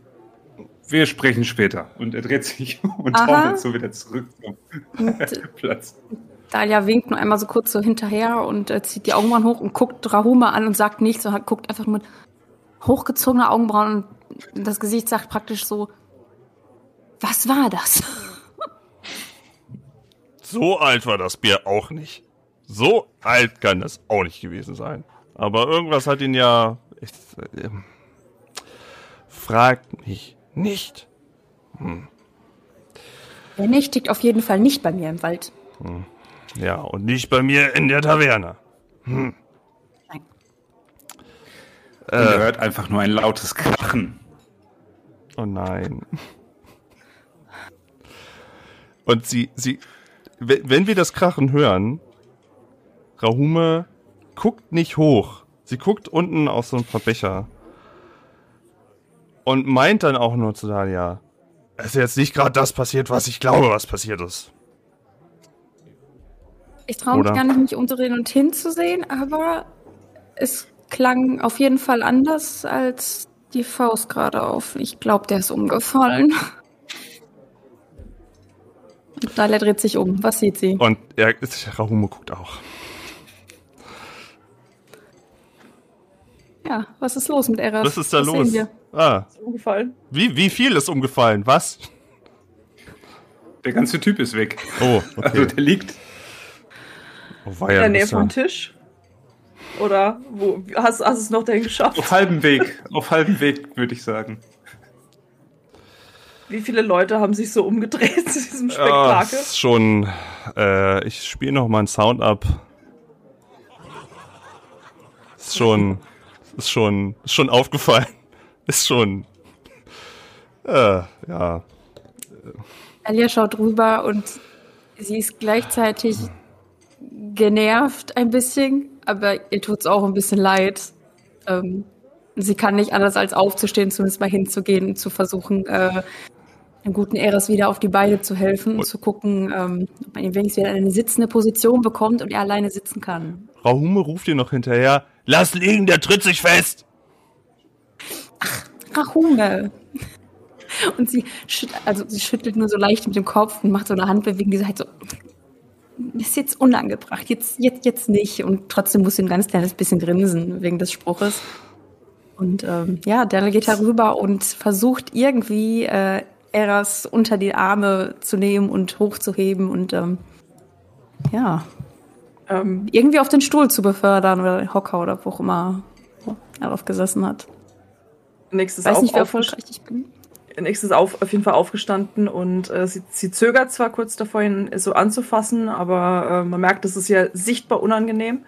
wir sprechen später. Und er dreht sich und Aha. taumelt so wieder zurück zum Platz. Dalia winkt nur einmal so kurz so hinterher und äh, zieht die Augenbrauen hoch und guckt Rahuma an und sagt nichts, sondern guckt einfach nur mit hochgezogener Augenbrauen und das Gesicht sagt praktisch so, was war das? So alt war das Bier auch nicht. So alt kann das auch nicht gewesen sein. Aber irgendwas hat ihn ja. Ich, ähm, fragt mich nicht. Der nächtigt auf jeden Fall nicht bei mir im Wald. Ja, und nicht bei mir in der Taverne. Nein. Und er hört einfach nur ein lautes Krachen. Oh nein. Und sie, sie, we- wenn wir das Krachen hören, Rahume guckt nicht hoch. Sie guckt unten auf so ein paar Becher. Und meint dann auch nur zu Dalia, es ist jetzt nicht gerade das passiert, was ich glaube, was passiert ist. Ich traue mich gar nicht, mich umzudrehen und hinzusehen, aber es klang auf jeden Fall anders als die Faust gerade auf. Ich glaube, der ist umgefallen. Dalia dreht sich um. Was sieht sie? Und er, Rahume guckt auch. Ja, was ist los mit Eras? Was ist da Was los? Ah, Umgefallen. wie, wie viel ist umgefallen? Was? Der ganze Typ ist weg. Oh, Also okay. der liegt. Oh, In weia, der du Nähe vom. Tisch. Oder wo hast, hast du es noch dahin geschafft? Auf halbem Weg. Auf halbem Weg, würde ich sagen. Wie viele Leute haben sich so umgedreht zu diesem Ja, Spektakel? ist schon. Äh, ich spiele noch mal einen Sound ab. Ist schon. Ist schon. Ist schon aufgefallen. Ist schon. Äh, ja. Alia schaut rüber und sie ist gleichzeitig genervt ein bisschen, aber ihr tut's auch ein bisschen leid. Ähm, sie kann nicht anders als aufzustehen, zumindest mal hinzugehen und zu versuchen, äh, einem guten Eras wieder auf die Beine zu helfen und Und- zu gucken, ähm, ob man ihn wenigstens wieder in eine sitzende Position bekommt und er alleine sitzen kann. Rahume ruft ihr noch hinterher. Lass liegen, der tritt sich fest! Rahume! Und sie, also sie schüttelt nur so leicht mit dem Kopf und macht so eine Handbewegung, die sagt so, ist jetzt unangebracht, jetzt, jetzt, jetzt nicht. Und trotzdem muss sie ein ganz kleines bisschen grinsen wegen des Spruches. Und ähm, ja, Daryl geht darüber und versucht irgendwie äh, Eras unter die Arme zu nehmen und hochzuheben und ähm, ja, Ähm, irgendwie auf den Stuhl zu befördern oder den Hocker oder wo auch immer er drauf gesessen hat. nächstes Ich weiß auf, nicht, wie erfolgreich ich bin. nächstes auf, auf jeden Fall aufgestanden und äh, sie, sie zögert zwar kurz davor, ihn so anzufassen, aber äh, man merkt, es ist ja sichtbar unangenehm.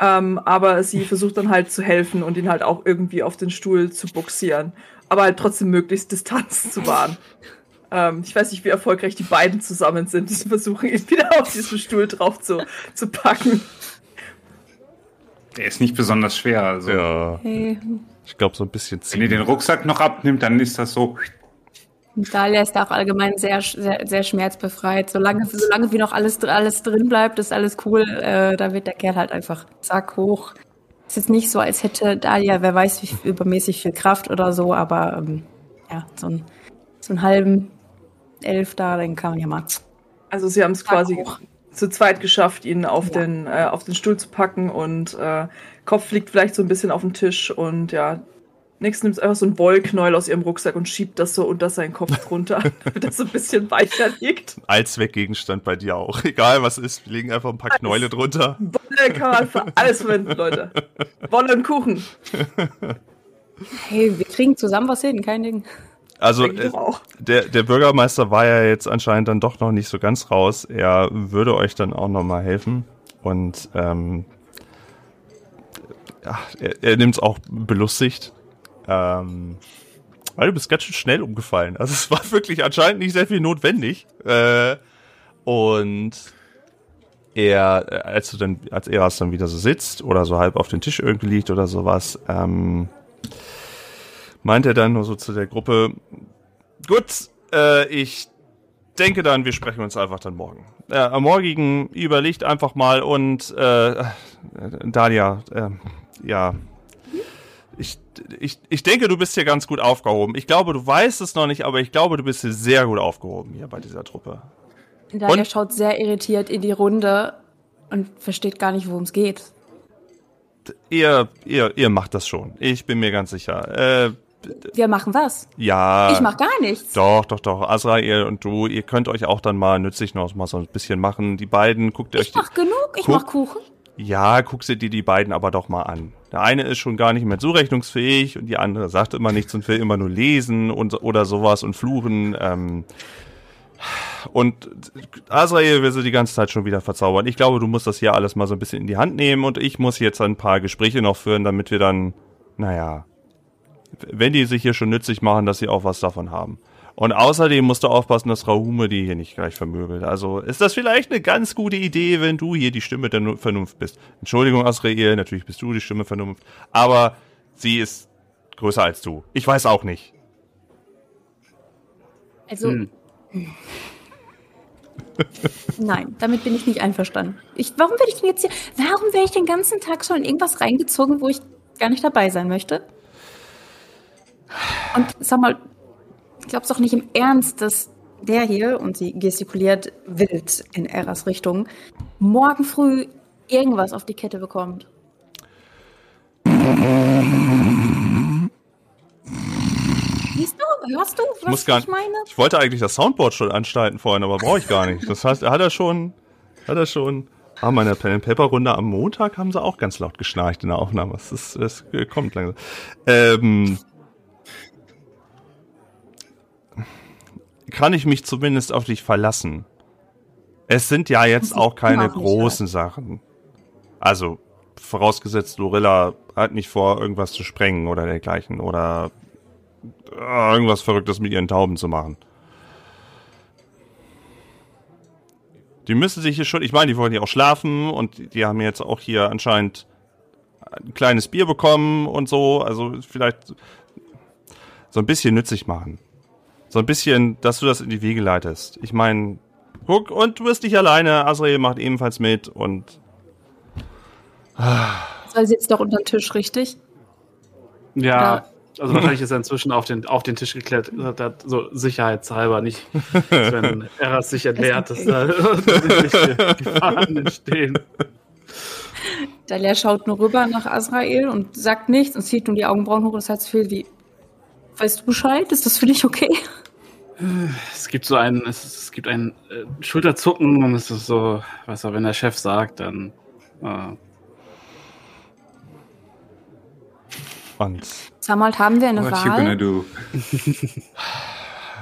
Ähm, aber sie versucht dann halt zu helfen und ihn halt auch irgendwie auf den Stuhl zu buxieren. Aber halt trotzdem möglichst Distanz zu wahren. Ähm, ich weiß nicht, wie erfolgreich die beiden zusammen sind. Die versuchen, ihn wieder auf diesen Stuhl drauf zu, zu packen. Der ist nicht besonders schwer. Also. Ja. Hey. Ich glaube, so ein bisschen Wenn ihr den Rucksack noch abnimmt, dann ist das so. Und Dahlia ist auch allgemein sehr, sehr, sehr schmerzbefreit. Solange, solange wie noch alles, alles drin bleibt, ist alles cool. Äh, da wird der Kerl halt einfach zack hoch. Ist jetzt nicht so, als hätte Dahlia, wer weiß, wie viel- übermäßig viel Kraft oder so, aber ähm, ja, so, ein, so einen halben Elf da, den kann man ja mal. Also sie haben es quasi hoch. zu zweit geschafft, ihn auf, Ja. den, äh, auf den Stuhl zu packen und äh, Kopf liegt vielleicht so ein bisschen auf den Tisch und ja, Nix nimmt einfach so ein Wollknäuel aus ihrem Rucksack und schiebt das so unter seinen Kopf drunter, damit er so ein bisschen weicher liegt. Allzweckgegenstand bei dir auch. Egal was ist, wir legen einfach ein paar Knäule drunter. Wolle kann man für alles verwenden, Leute. Wolle und Kuchen. Hey, wir kriegen zusammen was hin, kein Ding. Also äh, der, der Bürgermeister war ja jetzt anscheinend dann doch noch nicht so ganz raus. Er würde euch dann auch noch mal helfen. Und ähm, ja, er, er nimmt es auch belustigt. Ähm, weil du bist ganz schön schnell umgefallen. Also es war wirklich anscheinend nicht sehr viel notwendig. Äh, und er, äh, als du dann, als Eras dann wieder so sitzt oder so halb auf den Tisch irgendwie liegt oder sowas, ähm, meint er dann nur so zu der Gruppe, gut, äh, ich denke dann, wir sprechen uns einfach dann morgen. Äh, am morgigen überlegt einfach mal und äh, Dalia, äh, ja, ich, ich, ich denke, du bist hier ganz gut aufgehoben. Ich glaube, du weißt es noch nicht, aber ich glaube, du bist hier sehr gut aufgehoben hier bei dieser Truppe. Dalia Und? schaut sehr irritiert in die Runde und versteht gar nicht, worum es geht. Ihr, ihr, ihr macht das schon. Ich bin mir ganz sicher. Äh, Wir machen was. ja. ich mach gar nichts. Doch, doch, doch. Azrael und du, ihr könnt euch auch dann mal nützlich noch mal so ein bisschen machen. Die beiden, guckt ihr euch Ich die, mach genug, ich Guck. mach Kuchen. Ja, guck sie dir die beiden aber doch mal an. Der eine ist schon gar nicht mehr zurechnungsfähig und die andere sagt immer nichts und will immer nur lesen und oder sowas und fluchen. Ähm, und Azrael will sie die ganze Zeit schon wieder verzaubern. Ich glaube, du musst das hier alles mal so ein bisschen in die Hand nehmen und ich muss jetzt ein paar Gespräche noch führen, damit wir dann, naja, wenn die sich hier schon nützlich machen, dass sie auch was davon haben. Und außerdem musst du aufpassen, dass Rahume die hier nicht gleich vermöbelt. Also ist das vielleicht eine ganz gute Idee, wenn du hier die Stimme der Nu- Vernunft bist. Entschuldigung, Asrael, natürlich bist du die Stimme Vernunft. Aber sie ist größer als du. Ich weiß auch nicht. Also. Hm. Nein, damit bin ich nicht einverstanden. Ich, warum werde ich denn jetzt hier, warum werde ich den ganzen Tag schon in irgendwas reingezogen, wo ich gar nicht dabei sein möchte? Und sag mal, glaubst doch nicht im Ernst, dass der hier, und sie gestikuliert wild in Eras Richtung, morgen früh irgendwas auf die Kette bekommt? Siehst du? Hörst du, was Ich muss gar ich meine? Ich wollte eigentlich das Soundboard schon anstalten vorhin, aber brauche ich gar nicht. Das heißt, hat er schon, hat er schon. Ah, meine Pen Paper Runde am Montag haben sie auch ganz laut geschnarcht in der Aufnahme. Es ist, es kommt langsam. Ähm, kann ich mich zumindest auf dich verlassen. Es sind ja jetzt auch keine großen Sachen. Also, vorausgesetzt, Lorilla hat nicht vor, irgendwas zu sprengen oder dergleichen oder äh, irgendwas Verrücktes mit ihren Tauben zu machen. Die müssen sich hier schon, ich meine, die wollen ja auch schlafen und die haben jetzt auch hier anscheinend ein kleines Bier bekommen und so. Also vielleicht so ein bisschen nützlich machen. So ein bisschen, dass du das in die Wege leitest. Ich meine, guck, und du bist nicht alleine. Azrael macht ebenfalls mit und. Soll sitzt doch unter dem Tisch, richtig? Ja. Oder? Also wahrscheinlich ist er inzwischen auf den, auf den Tisch geklettert, so sicherheitshalber, nicht wenn er sich entleert, dass da Gefahren entstehen. Dalia schaut nur rüber nach Azrael und sagt nichts und zieht nur die Augenbrauen hoch. Das heißt viel wie, weißt du Bescheid? Ist das für dich okay? Es gibt so einen, es, es gibt ein äh, Schulterzucken und es ist so, weißt du, wenn der Chef sagt, dann. Äh. Und. Samalt, haben wir eine What Wahl? You gonna do?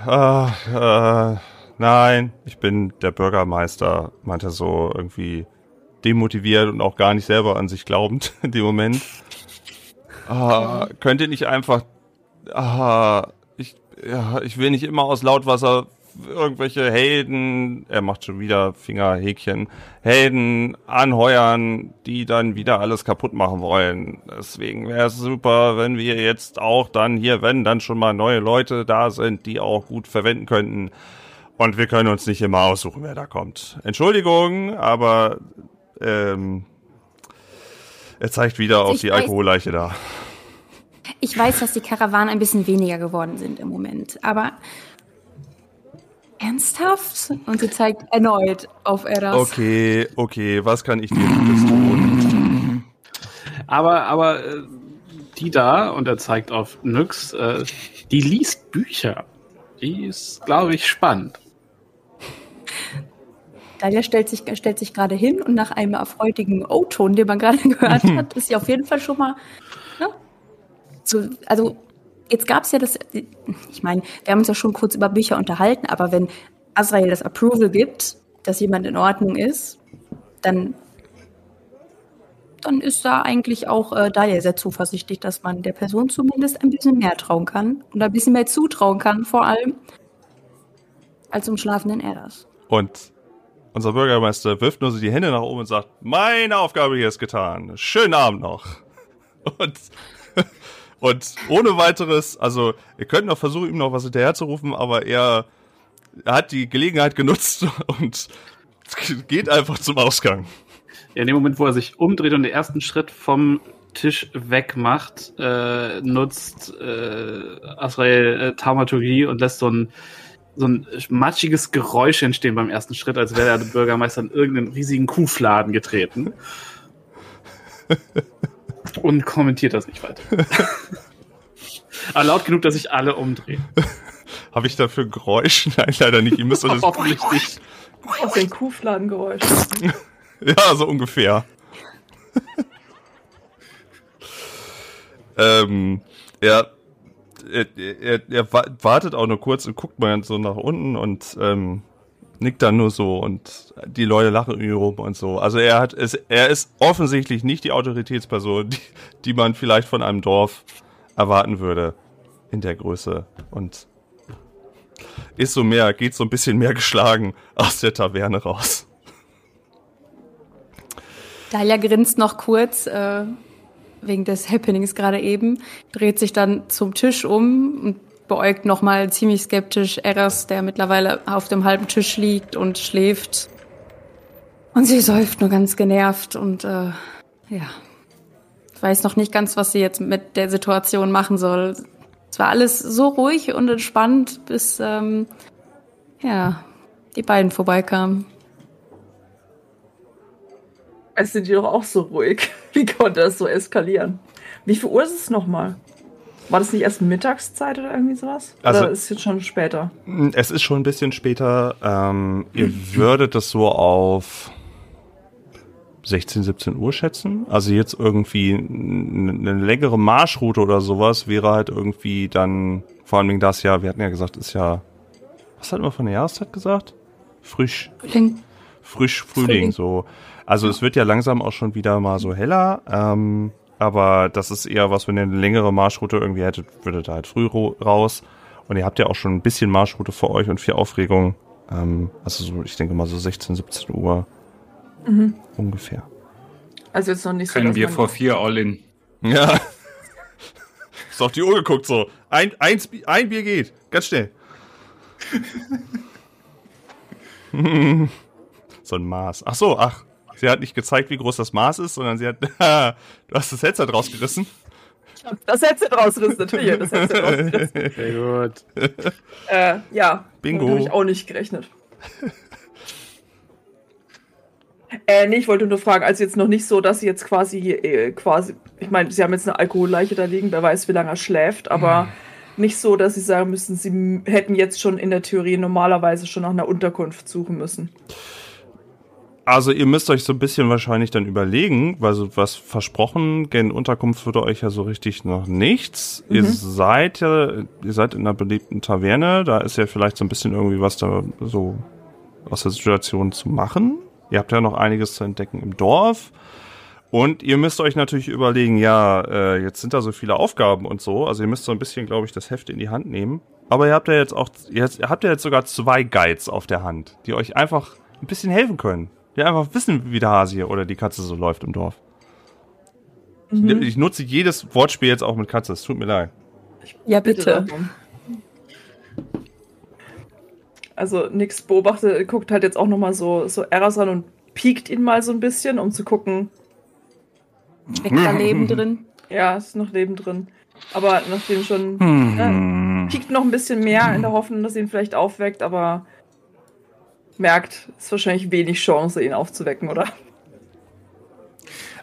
uh, uh, nein, ich bin der Bürgermeister, meinte so irgendwie demotiviert und auch gar nicht selber an sich glaubend in dem Moment. Ah, könnt ihr nicht einfach. Ah, ich, ja, ich will nicht immer aus Lautwasser irgendwelche Helden, er macht schon wieder Fingerhäkchen, Helden anheuern, die dann wieder alles kaputt machen wollen. Deswegen wäre es super, wenn wir jetzt auch dann hier, wenn dann schon mal neue Leute da sind, die auch gut verwenden könnten. Und wir können uns nicht immer aussuchen, wer da kommt. Entschuldigung, aber ähm, er zeigt wieder auf die Alkoholleiche da. Ich weiß, dass die Karawanen ein bisschen weniger geworden sind im Moment, aber ernsthaft? Und sie zeigt erneut auf Eras. Okay, okay, was kann ich dir tun? Aber, aber äh, die da, und er zeigt auf Nyx, äh, die liest Bücher. Die ist, glaube ich, spannend. Dalia stellt sich, stellt sich gerade hin und nach einem erfreutigen O-Ton, den man gerade gehört hat, ist sie auf jeden Fall schon mal. So, also, jetzt gab es ja das. Ich meine, wir haben uns ja schon kurz über Bücher unterhalten, aber wenn Azrael das Approval gibt, dass jemand in Ordnung ist, dann, dann ist da eigentlich auch äh, Dalia sehr zuversichtlich, dass man der Person zumindest ein bisschen mehr trauen kann und ein bisschen mehr zutrauen kann, vor allem, als um schlafenden Eras. Und unser Bürgermeister wirft nur so die Hände nach oben und sagt, meine Aufgabe hier ist getan. Schönen Abend noch. Und, und ohne weiteres, also ihr könnt noch versuchen, ihm noch was hinterher zu rufen, aber er, er hat die Gelegenheit genutzt und geht einfach zum Ausgang. Ja, in dem Moment, wo er sich umdreht und den ersten Schritt vom Tisch wegmacht, äh, nutzt äh, Azrael äh, Taumaturgie und lässt so ein so ein matschiges Geräusch entstehen beim ersten Schritt, als wäre der Bürgermeister in irgendeinen riesigen Kuhfladen getreten. Und kommentiert das nicht weiter. Aber laut genug, dass sich alle umdrehen. Habe ich dafür Geräusch? Nein, leider nicht. Ihr müsst das hoffentlich nicht. Auf den Kuhfladengeräusch. ja, so ungefähr. ähm, ja, er, er, er, wartet auch nur kurz und guckt mal so nach unten und ähm, nickt dann nur so und die Leute lachen irgendwie rum und so. Also er hat es, er ist offensichtlich nicht die Autoritätsperson, die, die man vielleicht von einem Dorf erwarten würde in der Größe und ist so mehr, geht so ein bisschen mehr geschlagen aus der Taverne raus. Dalia grinst noch kurz, äh, wegen des Happenings gerade eben, dreht sich dann zum Tisch um und beäugt nochmal ziemlich skeptisch Eras, der mittlerweile auf dem halben Tisch liegt und schläft. Und sie säuft nur ganz genervt und äh, ja, weiß noch nicht ganz, was sie jetzt mit der Situation machen soll. Es war alles so ruhig und entspannt, bis ähm, ja, die beiden vorbeikamen. Es sind die doch auch so ruhig. Wie konnte das so eskalieren? Wie viel Uhr ist es nochmal? War das nicht erst Mittagszeit oder irgendwie sowas? Also, oder ist es jetzt schon später? Es ist schon ein bisschen später. Ähm, ihr würdet das so auf 16, 17 Uhr schätzen. Also jetzt irgendwie eine längere Marschroute oder sowas wäre halt irgendwie dann, vor allem das ja, wir hatten ja gesagt, ist ja was hatten wir von der Jahreszeit gesagt? Frisch. Frühling. Frisch Frühling, Frühling. so. Also es wird ja langsam auch schon wieder mal so heller. Ähm, aber das ist eher was, wenn ihr eine längere Marschroute irgendwie hättet, würdet ihr halt früh raus. Und ihr habt ja auch schon ein bisschen Marschroute vor euch und viel Aufregung. Ähm, also so, ich denke mal so 16, 17 Uhr ungefähr. Also jetzt noch nicht so. Können wir vor vier All-In. Ja. Ist auf die Uhr geguckt so. Ein, eins, ein Bier geht. Ganz schnell. so ein Maß. Ach so, ach. Sie hat nicht gezeigt, wie groß das Maß ist, sondern sie hat. du hast das Headset rausgerissen. Das Headset rausrüstet. Hier, das Headset rausrüstet. Sehr gut. äh, ja. Bingo. Habe ich auch nicht gerechnet. äh, nee, ich wollte nur fragen, also jetzt noch nicht so, dass sie jetzt quasi, äh, quasi, ich meine, sie haben jetzt eine Alkoholleiche da liegen, wer weiß, wie lange er schläft, aber nicht so, dass sie sagen müssen, sie hätten jetzt schon in der Theorie normalerweise schon nach einer Unterkunft suchen müssen. Also ihr müsst euch so ein bisschen wahrscheinlich dann überlegen, weil so was versprochen, gen Unterkunft würde euch ja so richtig noch nichts. Ihr seid ja, ihr seid in einer beliebten Taverne, da ist ja vielleicht so ein bisschen irgendwie was da so aus der Situation zu machen. Ihr habt ja noch einiges zu entdecken im Dorf. Und ihr müsst euch natürlich überlegen, ja, äh, jetzt sind da so viele Aufgaben und so. Also ihr müsst so ein bisschen, glaube ich, das Heft in die Hand nehmen. Aber ihr habt ja jetzt auch, ihr habt ja jetzt sogar zwei Guides auf der Hand, die euch einfach ein bisschen helfen können. Die einfach wissen, wie der Hase hier oder die Katze so läuft im Dorf. Ich, ich nutze jedes Wortspiel jetzt auch mit Katze. Es tut mir leid. Ja, bitte. Also Nix beobachtet, guckt halt jetzt auch nochmal so, so Eras an und piekt ihn mal so ein bisschen, um zu gucken, Steckt da Leben drin. ja, ist noch Leben drin. Aber nachdem schon, Hm. ja, piekt noch ein bisschen mehr in der Hoffnung, dass ihn vielleicht aufweckt, aber merkt, ist wahrscheinlich wenig Chance, ihn aufzuwecken, oder?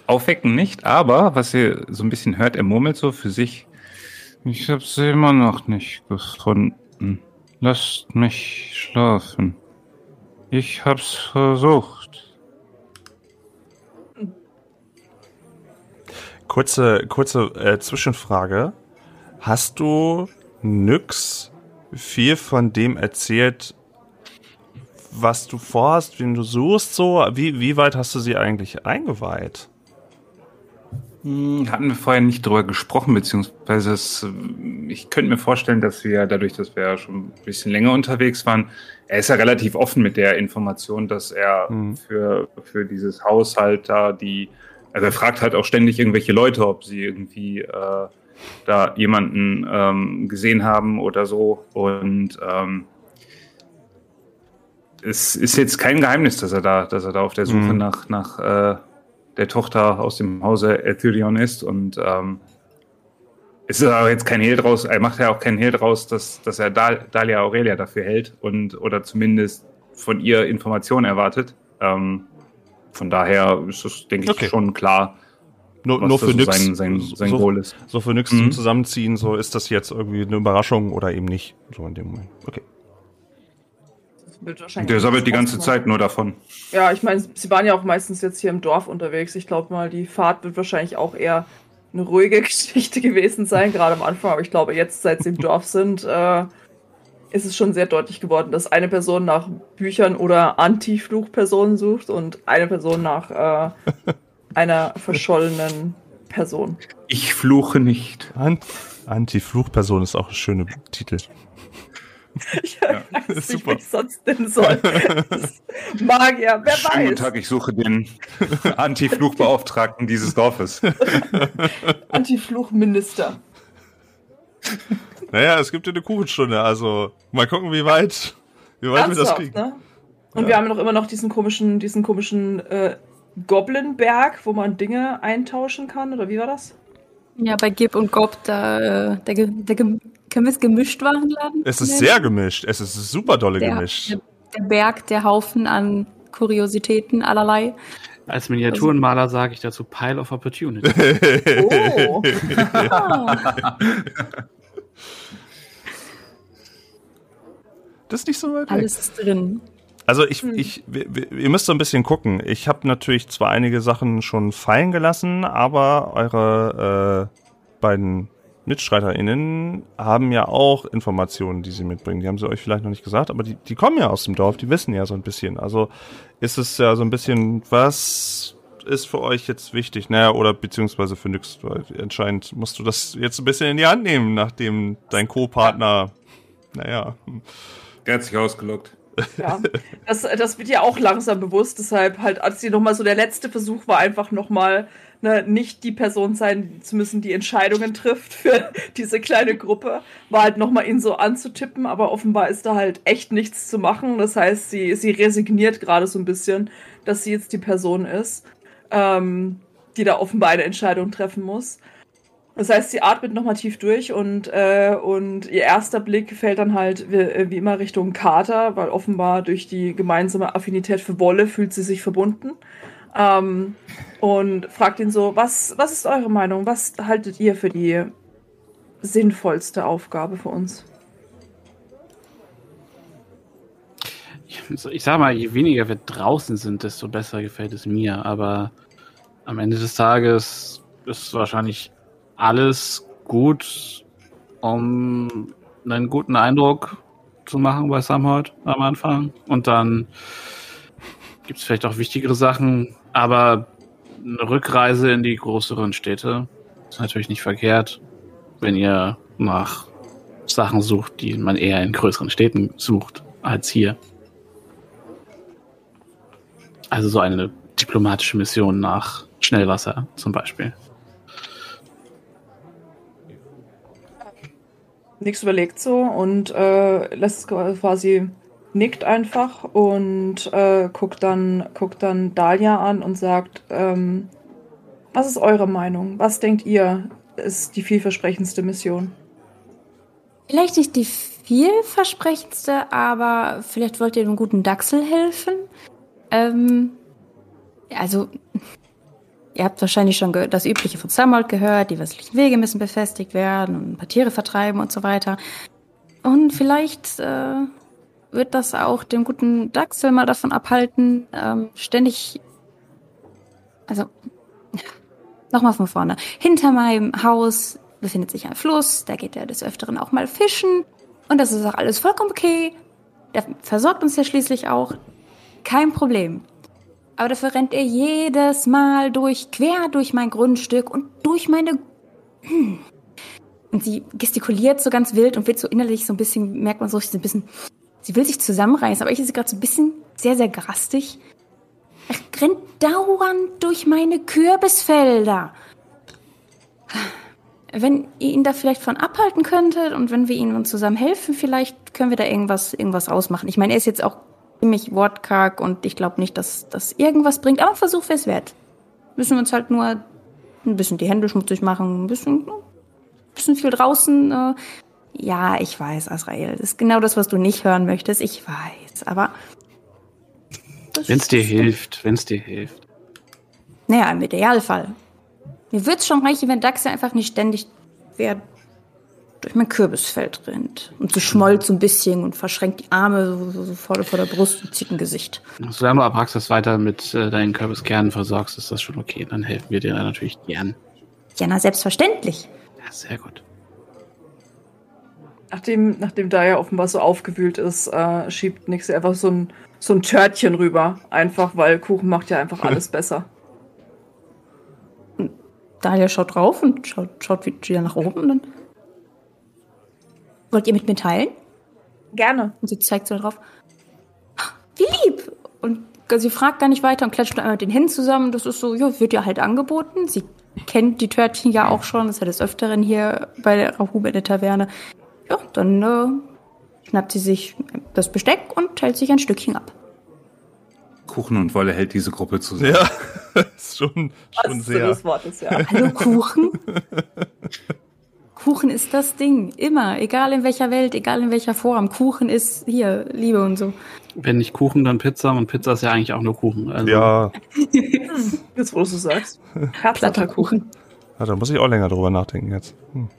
Aufwecken nicht, aber was ihr so ein bisschen hört, er murmelt so für sich. Ich habe sie immer noch nicht gefunden. Lasst mich schlafen. Ich hab's versucht. Kurze, kurze äh, Zwischenfrage. Hast du Nyx viel von dem erzählt, was du vorhast, wen du suchst, so? Wie, wie weit hast du sie eigentlich eingeweiht? Hm, Hatten wir vorher nicht drüber gesprochen, beziehungsweise es, ich könnte mir vorstellen, dass wir dadurch, dass wir ja schon ein bisschen länger unterwegs waren, er ist ja relativ offen mit der Information, dass er Mhm. für, für dieses Haus halt da die, also er fragt halt auch ständig irgendwelche Leute, ob sie irgendwie äh, da jemanden ähm, gesehen haben oder so. Und ähm, es ist jetzt kein Geheimnis, dass er da, dass er da auf der Suche Mhm. nach, nach äh, der Tochter aus dem Hause Ethereon ist und ähm, es ist aber jetzt kein Hehl draus, er macht ja auch keinen Hehl draus, dass, dass er Dal Dalia Aurelia dafür hält und oder zumindest von ihr Informationen erwartet. Ähm, von daher ist es, denke ich, Okay. schon klar, Nur, was nur für so Nyx. sein, sein, sein so, Goal ist. so für Nyx Mhm. zum Zusammenziehen, so ist das jetzt irgendwie eine Überraschung oder eben nicht. So in dem Moment. Okay. Wird wahrscheinlich Der sammelt die ganze erstmal- Zeit nur davon. Ja, ich meine, sie waren ja auch meistens jetzt hier im Dorf unterwegs. Ich glaube mal, die Fahrt wird wahrscheinlich auch eher eine ruhige Geschichte gewesen sein, gerade am Anfang. Aber ich glaube, jetzt, seit sie im Dorf sind, äh, ist es schon sehr deutlich geworden, dass eine Person nach Büchern oder Anti-Fluchpersonen sucht und eine Person nach äh, einer verschollenen Person. Ich fluche nicht. An Anti-Fluchperson ist auch ein schöner Titel. Ich weiß nicht, super. wie ich sonst nennen soll. Magier, wer Schönen guten weiß. Tag, ich suche den Anti-Fluchbeauftragten dieses Dorfes. Anti-Fluchminister. Naja, es gibt ja eine Kuchenstunde, also mal gucken, wie weit, wie weit wir das kriegen. ne? Und wir haben noch immer noch diesen komischen, diesen komischen äh, Goblin-Berg, wo man Dinge eintauschen kann, oder wie war das? Ja, bei Gib und Gob, da, äh, der, der, können wir es gemischt Warenladen? Es ist sehr gemischt. Es ist super dolle der, gemischt. Der, der Berg, der Haufen an Kuriositäten allerlei. Als Miniaturenmaler sage ich dazu Pile of Opportunity. Oh, Das ist nicht so weit weg. alles ist drin. Also ich, ich, wir- wir- ihr müsst so ein bisschen gucken. Ich habe natürlich zwar einige Sachen schon fallen gelassen, aber eure äh, beiden MitstreiterInnen haben ja auch Informationen, die sie mitbringen. Die haben sie euch vielleicht noch nicht gesagt, aber die, die kommen ja aus dem Dorf, die wissen ja so ein bisschen. Also ist es ja so ein bisschen, was ist für euch jetzt wichtig? Naja, oder beziehungsweise für nix, weil anscheinend musst du das jetzt ein bisschen in die Hand nehmen, nachdem dein Co-Partner, naja. Der hat sich ausgelockt. Ja, das, das wird ja auch langsam bewusst, deshalb halt, als die nochmal so der letzte Versuch war, einfach nochmal ne, nicht die Person sein zu müssen, die Entscheidungen trifft für diese kleine Gruppe, war halt nochmal ihn so anzutippen, aber offenbar ist da halt echt nichts zu machen. Das heißt, sie, sie resigniert gerade so ein bisschen, dass sie jetzt die Person ist, ähm, die da offenbar eine Entscheidung treffen muss. Das heißt, sie atmet nochmal tief durch und, äh, und ihr erster Blick fällt dann halt wie, wie immer Richtung Kater, weil offenbar durch die gemeinsame Affinität für Wolle fühlt sie sich verbunden. Ähm, und fragt ihn so, was, was ist eure Meinung? Was haltet ihr für die sinnvollste Aufgabe für uns? Ich sag mal, je weniger wir draußen sind, desto besser gefällt es mir. Aber am Ende des Tages ist wahrscheinlich alles gut, um einen guten Eindruck zu machen bei Samholt am Anfang. Und dann gibt es vielleicht auch wichtigere Sachen, aber eine Rückreise in die größeren Städte ist natürlich nicht verkehrt, wenn ihr nach Sachen sucht, die man eher in größeren Städten sucht als hier. Also so eine diplomatische Mission nach Schnellwasser zum Beispiel. Nix überlegt so und äh, lässt quasi nickt einfach und äh, guckt dann guckt dann Dahlia an und sagt, ähm, was ist eure Meinung? Was denkt ihr ist die vielversprechendste Mission? Vielleicht nicht die vielversprechendste, aber vielleicht wollt ihr dem guten Dachsel helfen. Ähm, also Ihr habt wahrscheinlich schon das Übliche von Samold gehört, die westlichen Wege müssen befestigt werden und ein paar Tiere vertreiben und so weiter. Und vielleicht äh, wird das auch den guten Dachsel mal davon abhalten, ähm, ständig. Also, nochmal von vorne. Hinter meinem Haus befindet sich ein Fluss, da geht er des Öfteren auch mal fischen. Und das ist auch alles vollkommen okay. Der versorgt uns ja schließlich auch. Kein Problem. Aber dafür rennt er jedes Mal durch, quer durch mein Grundstück und durch meine. Und sie gestikuliert so ganz wild und wird so innerlich so ein bisschen, merkt man so, ein bisschen, sie will sich zusammenreißen, aber ich ist gerade so ein bisschen sehr, sehr grastig. Er rennt dauernd durch meine Kürbisfelder. Wenn ihr ihn da vielleicht von abhalten könntet und wenn wir ihnen zusammen helfen, vielleicht können wir da irgendwas, irgendwas ausmachen. Ich meine, er ist jetzt auch ziemlich wortkarg und ich glaube nicht, dass das irgendwas bringt. Aber ein Versuch wäre es wert. Müssen wir uns halt nur ein bisschen die Hände schmutzig machen, ein bisschen, ein bisschen viel draußen. Äh. Ja, ich weiß, Azrael. Das ist genau das, was du nicht hören möchtest. Ich weiß, aber. Wenn es dir hilft, wenn es dir hilft. Naja, im Idealfall. Mir wird's schon reichen, wenn Daxe einfach nicht ständig wer durch mein Kürbisfeld rennt. Und sie schmollt so ein bisschen und verschränkt die Arme so, so, so vor, vor, der Brust und zieht ein Gesicht. Solange du Abraxas weiter mit äh, deinen Kürbiskernen versorgst, ist das schon okay. Dann helfen wir dir natürlich gern. Ja, na, selbstverständlich. Ja, sehr gut. Nachdem, nachdem Daya offenbar so aufgewühlt ist, äh, schiebt Nix einfach so ein, so ein Törtchen rüber. Einfach, weil Kuchen macht ja einfach alles besser. Dahlia schaut drauf und schaut, schaut wieder nach oben und dann Wollt ihr mit mir teilen? Gerne. Und sie zeigt so drauf. Wie lieb! Und sie fragt gar nicht weiter und klatscht nur einmal mit den Händen zusammen. Das ist so, ja, wird ihr halt angeboten. Sie kennt die Törtchen ja auch schon, das ist ja des Öfteren hier bei der Rahube in der Taverne. Ja, dann äh, schnappt sie sich das Besteck und teilt sich ein Stückchen ab. Kuchen und Wolle hält diese Gruppe zusammen. Ja, ist schon, schon sehr. Das Wort ist ja. Hallo Kuchen? Kuchen ist das Ding. Immer. Egal in welcher Welt, egal in welcher Form. Kuchen ist hier Liebe und so. Wenn nicht Kuchen, dann Pizza. Und Pizza ist ja eigentlich auch nur Kuchen. Also ja. Jetzt, wo du sagst. Platter Kuchen. Ja, da muss ich auch länger drüber nachdenken jetzt. Hm.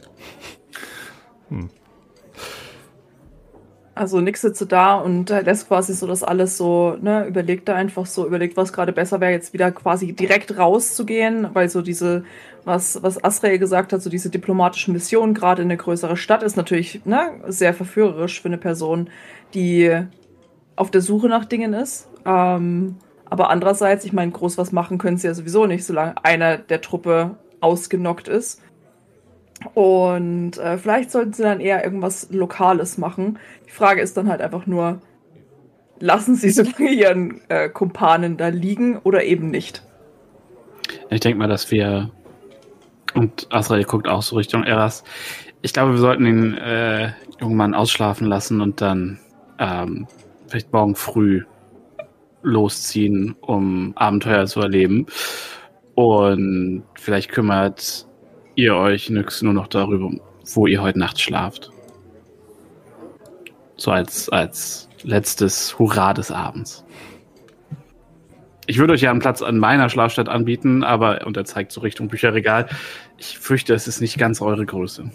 Hm. Also Nick sitzt da und äh, lässt quasi so das alles so, ne, überlegt da einfach so, überlegt, was gerade besser wäre, jetzt wieder quasi direkt rauszugehen, weil so diese, was, was Asrael gesagt hat, so diese diplomatische Mission gerade in eine größere Stadt ist natürlich, ne, sehr verführerisch für eine Person, die auf der Suche nach Dingen ist. Ähm, aber andererseits, ich meine, groß was machen können sie ja sowieso nicht, solange einer der Truppe ausgenockt ist. Und äh, vielleicht sollten sie dann eher irgendwas Lokales machen. Die Frage ist dann halt einfach nur, lassen sie so lange ihren äh, Kumpanen da liegen oder eben nicht? Ich denke mal, dass wir. Und Asrael guckt auch so Richtung Eras. Ich glaube, wir sollten den äh, jungen Mann ausschlafen lassen und dann ähm, vielleicht morgen früh losziehen, um Abenteuer zu erleben. Und vielleicht kümmert ihr euch nix nur noch darüber, wo ihr heute Nacht schlaft. So als, als letztes Hurra des Abends. Ich würde euch ja einen Platz an meiner Schlafstadt anbieten, aber, und er zeigt so Richtung Bücherregal, ich fürchte, es ist nicht ganz eure Größe.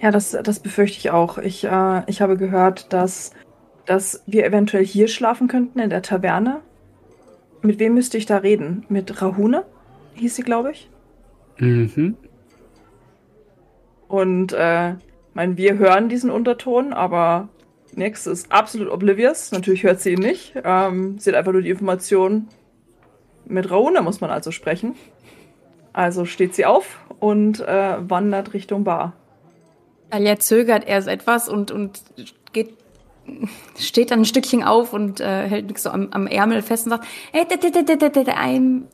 Ja, das, das befürchte ich auch. Ich, äh, ich habe gehört, dass, dass wir eventuell hier schlafen könnten, in der Taverne. Mit wem müsste ich da reden? Mit Rahune? Hieß sie, glaube ich. Mhm. Und äh, mein, wir hören diesen Unterton, aber Nix ist absolut oblivious. Natürlich hört sie ihn nicht. Ähm, sie hat einfach nur die Information. Mit Rauna muss man also sprechen. Also steht sie auf und äh, wandert Richtung Bar. Alia zögert erst etwas und, und geht, steht dann ein Stückchen auf und äh, hält Nix so am, am Ärmel fest und sagt, hey,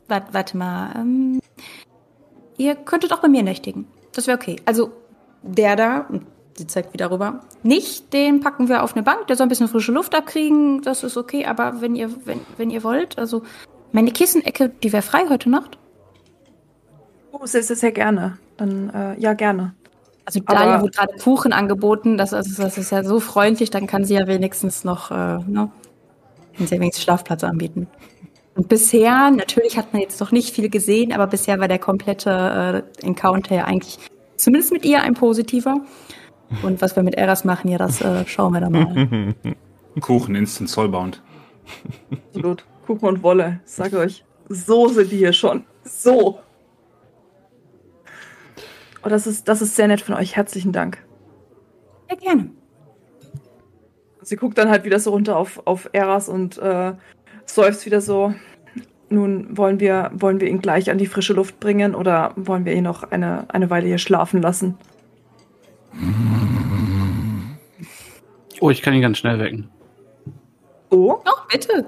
warte, warte mal, ähm, ihr könntet auch bei mir nächtigen. Das wäre okay. Also der da, und sie zeigt wieder rüber, nicht, den packen wir auf eine Bank, der soll ein bisschen frische Luft abkriegen, das ist okay, aber wenn ihr, wenn, wenn ihr wollt, also meine Kissenecke, die wäre frei heute Nacht. Oh, sehr, sehr, sehr gerne. Dann, äh, ja, gerne. Also Dalia wurde gerade Kuchen angeboten, das, ist, das ist ja so freundlich, dann kann sie ja wenigstens noch, äh, ne, kann sie ja wenigstens Schlafplatz anbieten. Und bisher, natürlich hat man jetzt noch nicht viel gesehen, aber bisher war der komplette äh, Encounter ja eigentlich zumindest mit ihr ein positiver. Und was wir mit Eras machen, ja, das äh, schauen wir dann mal. Kuchen, Instant Soulbound. Absolut. Kuchen und Wolle, ich sage euch. So sind die hier schon. So. Oh, das ist, das ist sehr nett von euch. Herzlichen Dank. Ja, gerne. Sie guckt dann halt wieder so runter auf, auf Eras und äh, seufzt wieder so. Nun wollen wir, wollen wir ihn gleich an die frische Luft bringen oder wollen wir ihn noch eine, eine Weile hier schlafen lassen? Oh, ich kann ihn ganz schnell wecken. Oh? Oh, bitte.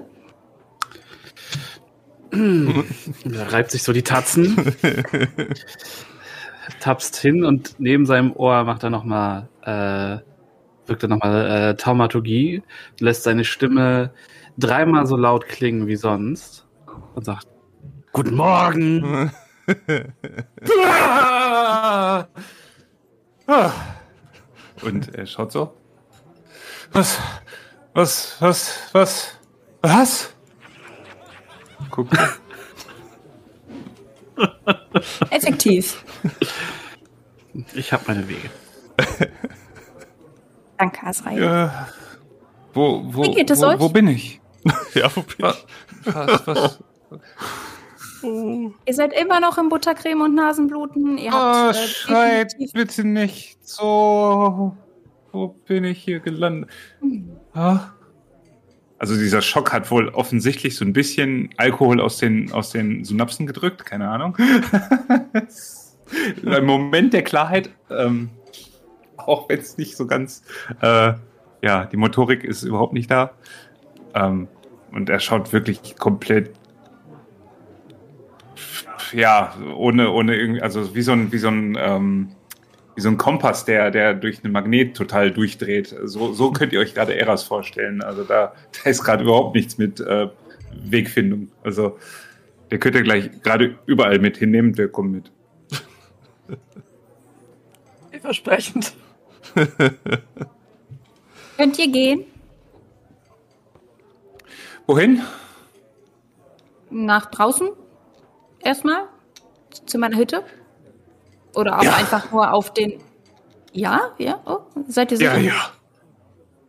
Er reibt sich so die Tatzen, tapst hin und neben seinem Ohr macht er nochmal, äh, wirkt er nochmal äh, Taumaturgie, lässt seine Stimme dreimal so laut klingen wie sonst und sagt: Guten Morgen! Und er schaut so. Was? Was? Was? Was? Was? Guckt. Effektiv. Ich habe meine Wege. Danke, Asrei. Äh, wo, wo, Wie geht es wo, euch? wo bin ich? ja, wo bin Was? Was? was? Ihr seid immer noch im Buttercreme und Nasenbluten. Ihr Oh, habt äh, schreit bitte nicht so. Wo bin ich hier gelandet? Ah. Also dieser Schock hat wohl offensichtlich so ein bisschen Alkohol aus den, aus den Synapsen gedrückt, keine Ahnung. ein Moment der Klarheit, ähm, auch wenn es nicht so ganz, äh, ja, die Motorik ist überhaupt nicht da. Ähm, und er schaut wirklich komplett ja, ohne, ohne irgendwie, also wie so ein, wie so ein, ähm, wie so ein Kompass, der, der durch einen Magnet total durchdreht. So, so könnt ihr euch gerade Eras vorstellen. Also da, da ist gerade überhaupt nichts mit äh, Wegfindung. Also der könnt ihr gleich gerade überall mit hinnehmen, wir kommen mit. Vielversprechend. Könnt ihr gehen? Wohin? Nach draußen? Erstmal? Zu meiner Hütte? Oder auch Ja. einfach nur auf den. Ja, ja, oh, seid ihr sicher? Ja,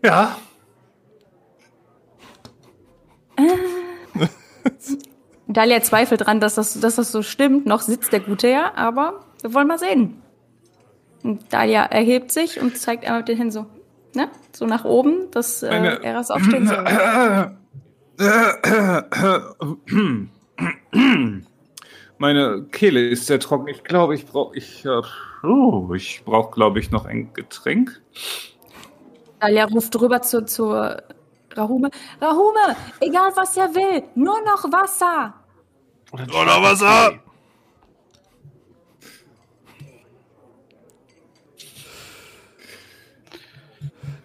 ja. Ja. Dalia zweifelt dran, dass das, dass das so stimmt. Noch sitzt der Gute ja, aber wir wollen mal sehen. Und Dalia erhebt sich und zeigt einmal mit den Händen so, ne? So nach oben, dass äh, Meine- Eras aufstehen soll. Meine Kehle ist sehr trocken. Ich glaube, ich brauche ich äh, oh, ich brauche glaube ich noch ein Getränk. Dalia ruft rüber zu, zu Rahume. Rahume, egal was er will, nur noch Wasser. Oder, Oder Wasser!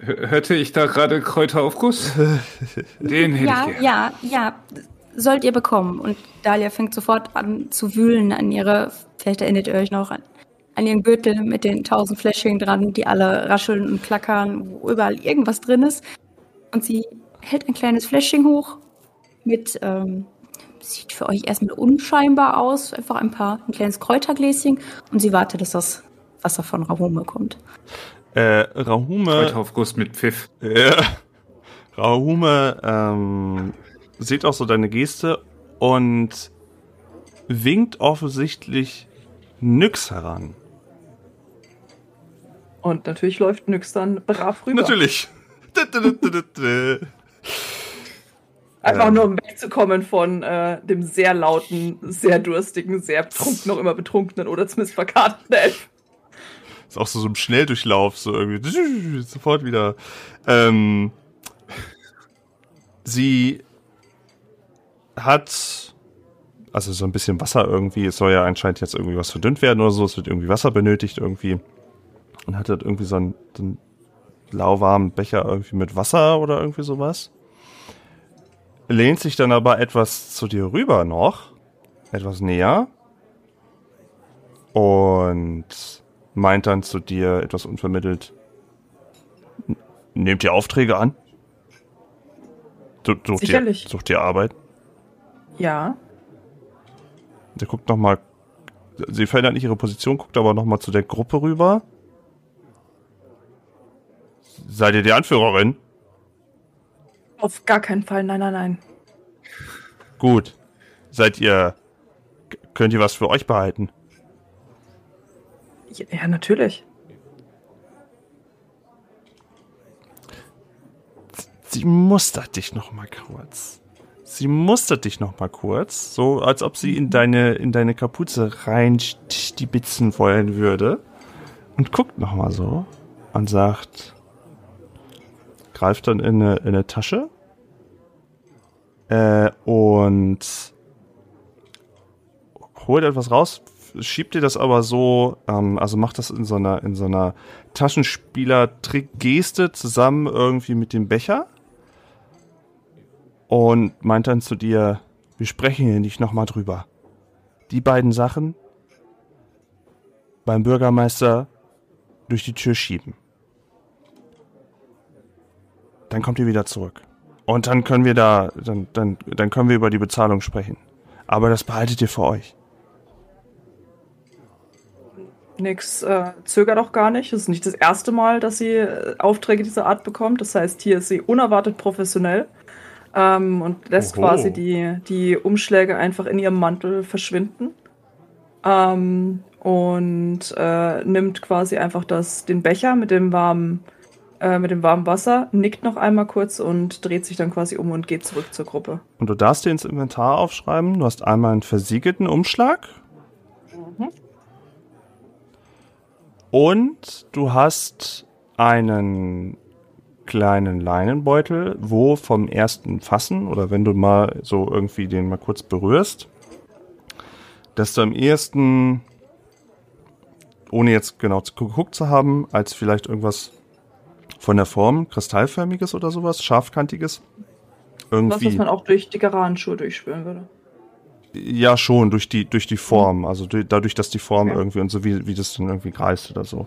Hörte ich da gerade Kräuteraufguss? Den hätte Ja, ich gerne. ja, ja, sollt ihr bekommen. Und Dalia fängt sofort an zu wühlen an ihre, vielleicht erinnert ihr euch noch an, an ihren Gürtel mit den tausend Fläschchen dran, die alle rascheln und klackern, wo überall irgendwas drin ist. Und sie hält ein kleines Fläschchen hoch mit, ähm, sieht für euch erstmal unscheinbar aus, einfach ein paar, ein kleines Kräutergläschen. Und sie wartet, dass das Wasser von Rahume kommt. Äh, Rahume, Kräuteraufguss mit Pfiff. äh, Rahume ähm, sieht auch so deine Geste und winkt offensichtlich Nyx heran. Und natürlich läuft Nyx dann brav rüber. Natürlich. Einfach Ähm. nur um wegzukommen von äh, dem sehr lauten, sehr durstigen, sehr betrunken, noch immer betrunkenen oder zumindest verkarteten Elf. Ist auch so, so im Schnelldurchlauf, so irgendwie sofort wieder. Ähm, sie hat also so ein bisschen Wasser irgendwie. Es soll ja anscheinend jetzt irgendwie was verdünnt werden oder so. Es wird irgendwie Wasser benötigt irgendwie. Und hat halt irgendwie so einen, so einen lauwarmen Becher irgendwie mit Wasser oder irgendwie sowas. Lehnt sich dann aber etwas zu dir rüber noch. Etwas näher. Und meint dann zu dir etwas unvermittelt. "N- Nehmt ihr Aufträge an? Sucht, ihr, Sicherlich. sucht ihr Arbeit? Ja. Der guckt nochmal. Sie verändert nicht ihre Position, guckt aber nochmal zu der Gruppe rüber. Seid ihr die Anführerin? Auf gar keinen Fall. Nein, nein, nein. Gut. Seid ihr. Könnt ihr was für euch behalten? Ja, natürlich. Sie mustert dich noch mal kurz. Sie mustert dich noch mal kurz, so als ob sie in deine in deine Kapuze reinstibitzen wollen würde und guckt noch mal so und sagt greift dann in eine, in eine Tasche äh, und holt etwas raus, schiebt dir das aber so, ähm, also macht das in so einer in so einer Taschenspieler-Trick-Geste zusammen irgendwie mit dem Becher und meint dann zu dir, wir sprechen hier nicht nochmal drüber. Die beiden Sachen beim Bürgermeister durch die Tür schieben. Dann kommt ihr wieder zurück. Und dann können wir da, dann, dann, dann können wir über die Bezahlung sprechen. Aber das behaltet ihr für euch. Nix äh, zögert auch gar nicht. Es ist nicht das erste Mal, dass sie äh, Aufträge dieser Art bekommt. Das heißt, hier ist sie unerwartet professionell ähm, und lässt Oho. quasi die, die Umschläge einfach in ihrem Mantel verschwinden. Ähm, und äh, nimmt quasi einfach das, den Becher mit dem warmen äh, mit dem warmen Wasser, nickt noch einmal kurz und dreht sich dann quasi um und geht zurück zur Gruppe. Und du darfst dir ins Inventar aufschreiben, du hast einmal einen versiegelten Umschlag. Und du hast einen kleinen Leinenbeutel, wo vom ersten Fassen oder wenn du mal so irgendwie den mal kurz berührst, dass du am ehesten, ohne jetzt genau zu- geguckt zu haben, als vielleicht irgendwas von der Form, kristallförmiges oder sowas, scharfkantiges, Was, irgendwie. was man auch durch die Garantenschuhe durchspüren würde. Ja, schon, durch die, durch die Form. Also durch, dadurch, dass die Form Okay. irgendwie und so, wie, wie das dann irgendwie kreist oder so.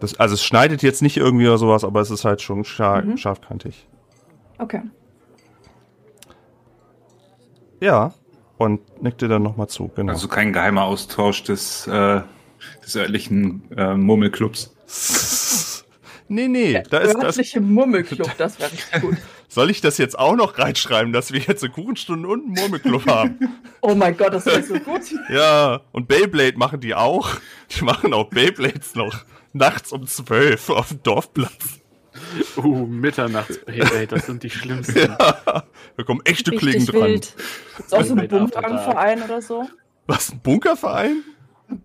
Das, also es schneidet jetzt nicht irgendwie oder sowas, aber es ist halt schon schar Mhm. scharfkantig. Okay. Ja. Und nickt dir dann nochmal zu, genau. Also kein geheimer Austausch des, äh, des örtlichen äh, Murmelclubs. Nee, nee, da ist das. Örtliche Murmelclub, das wäre richtig gut. Soll ich das jetzt auch noch reinschreiben, dass wir jetzt eine Kuchenstunde und einen Murmelclub haben? Oh mein Gott, das wäre so gut. Ja, und Beyblade machen die auch. Die machen auch Beyblades noch nachts um zwölf auf dem Dorfplatz. Uh, Mitternachts Beyblade, das sind die schlimmsten. Ja, da kommen echte Klingen Richtig dran. wild. Ist auch so ein Bumerangverein oder so? Was, ein Bunkerverein?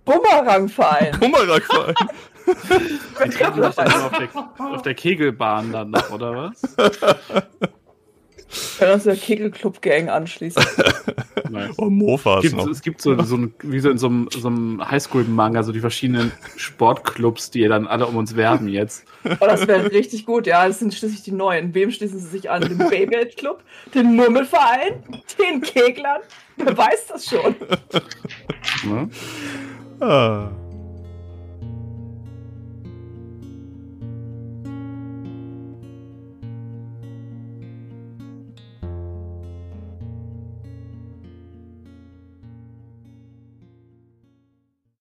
Bumerangverein. Bumerangverein? Die treffen sich dann nur auf der, auf der Kegelbahn dann noch, oder was? Können uns der Kegelclub-Gang anschließen. Nice. Oh, Mofas gibt, noch. es gibt so, so ein, wie so in so einem, so einem Highschool-Manga, so die verschiedenen Sportclubs, die dann alle um uns werben jetzt. Oh, das wäre richtig gut. Ja, das sind schließlich die Neuen. Wem schließen sie sich an? Den Beyblade Club? Den Murmelverein? Den Keglern? Wer weiß das schon? Ne? Ah.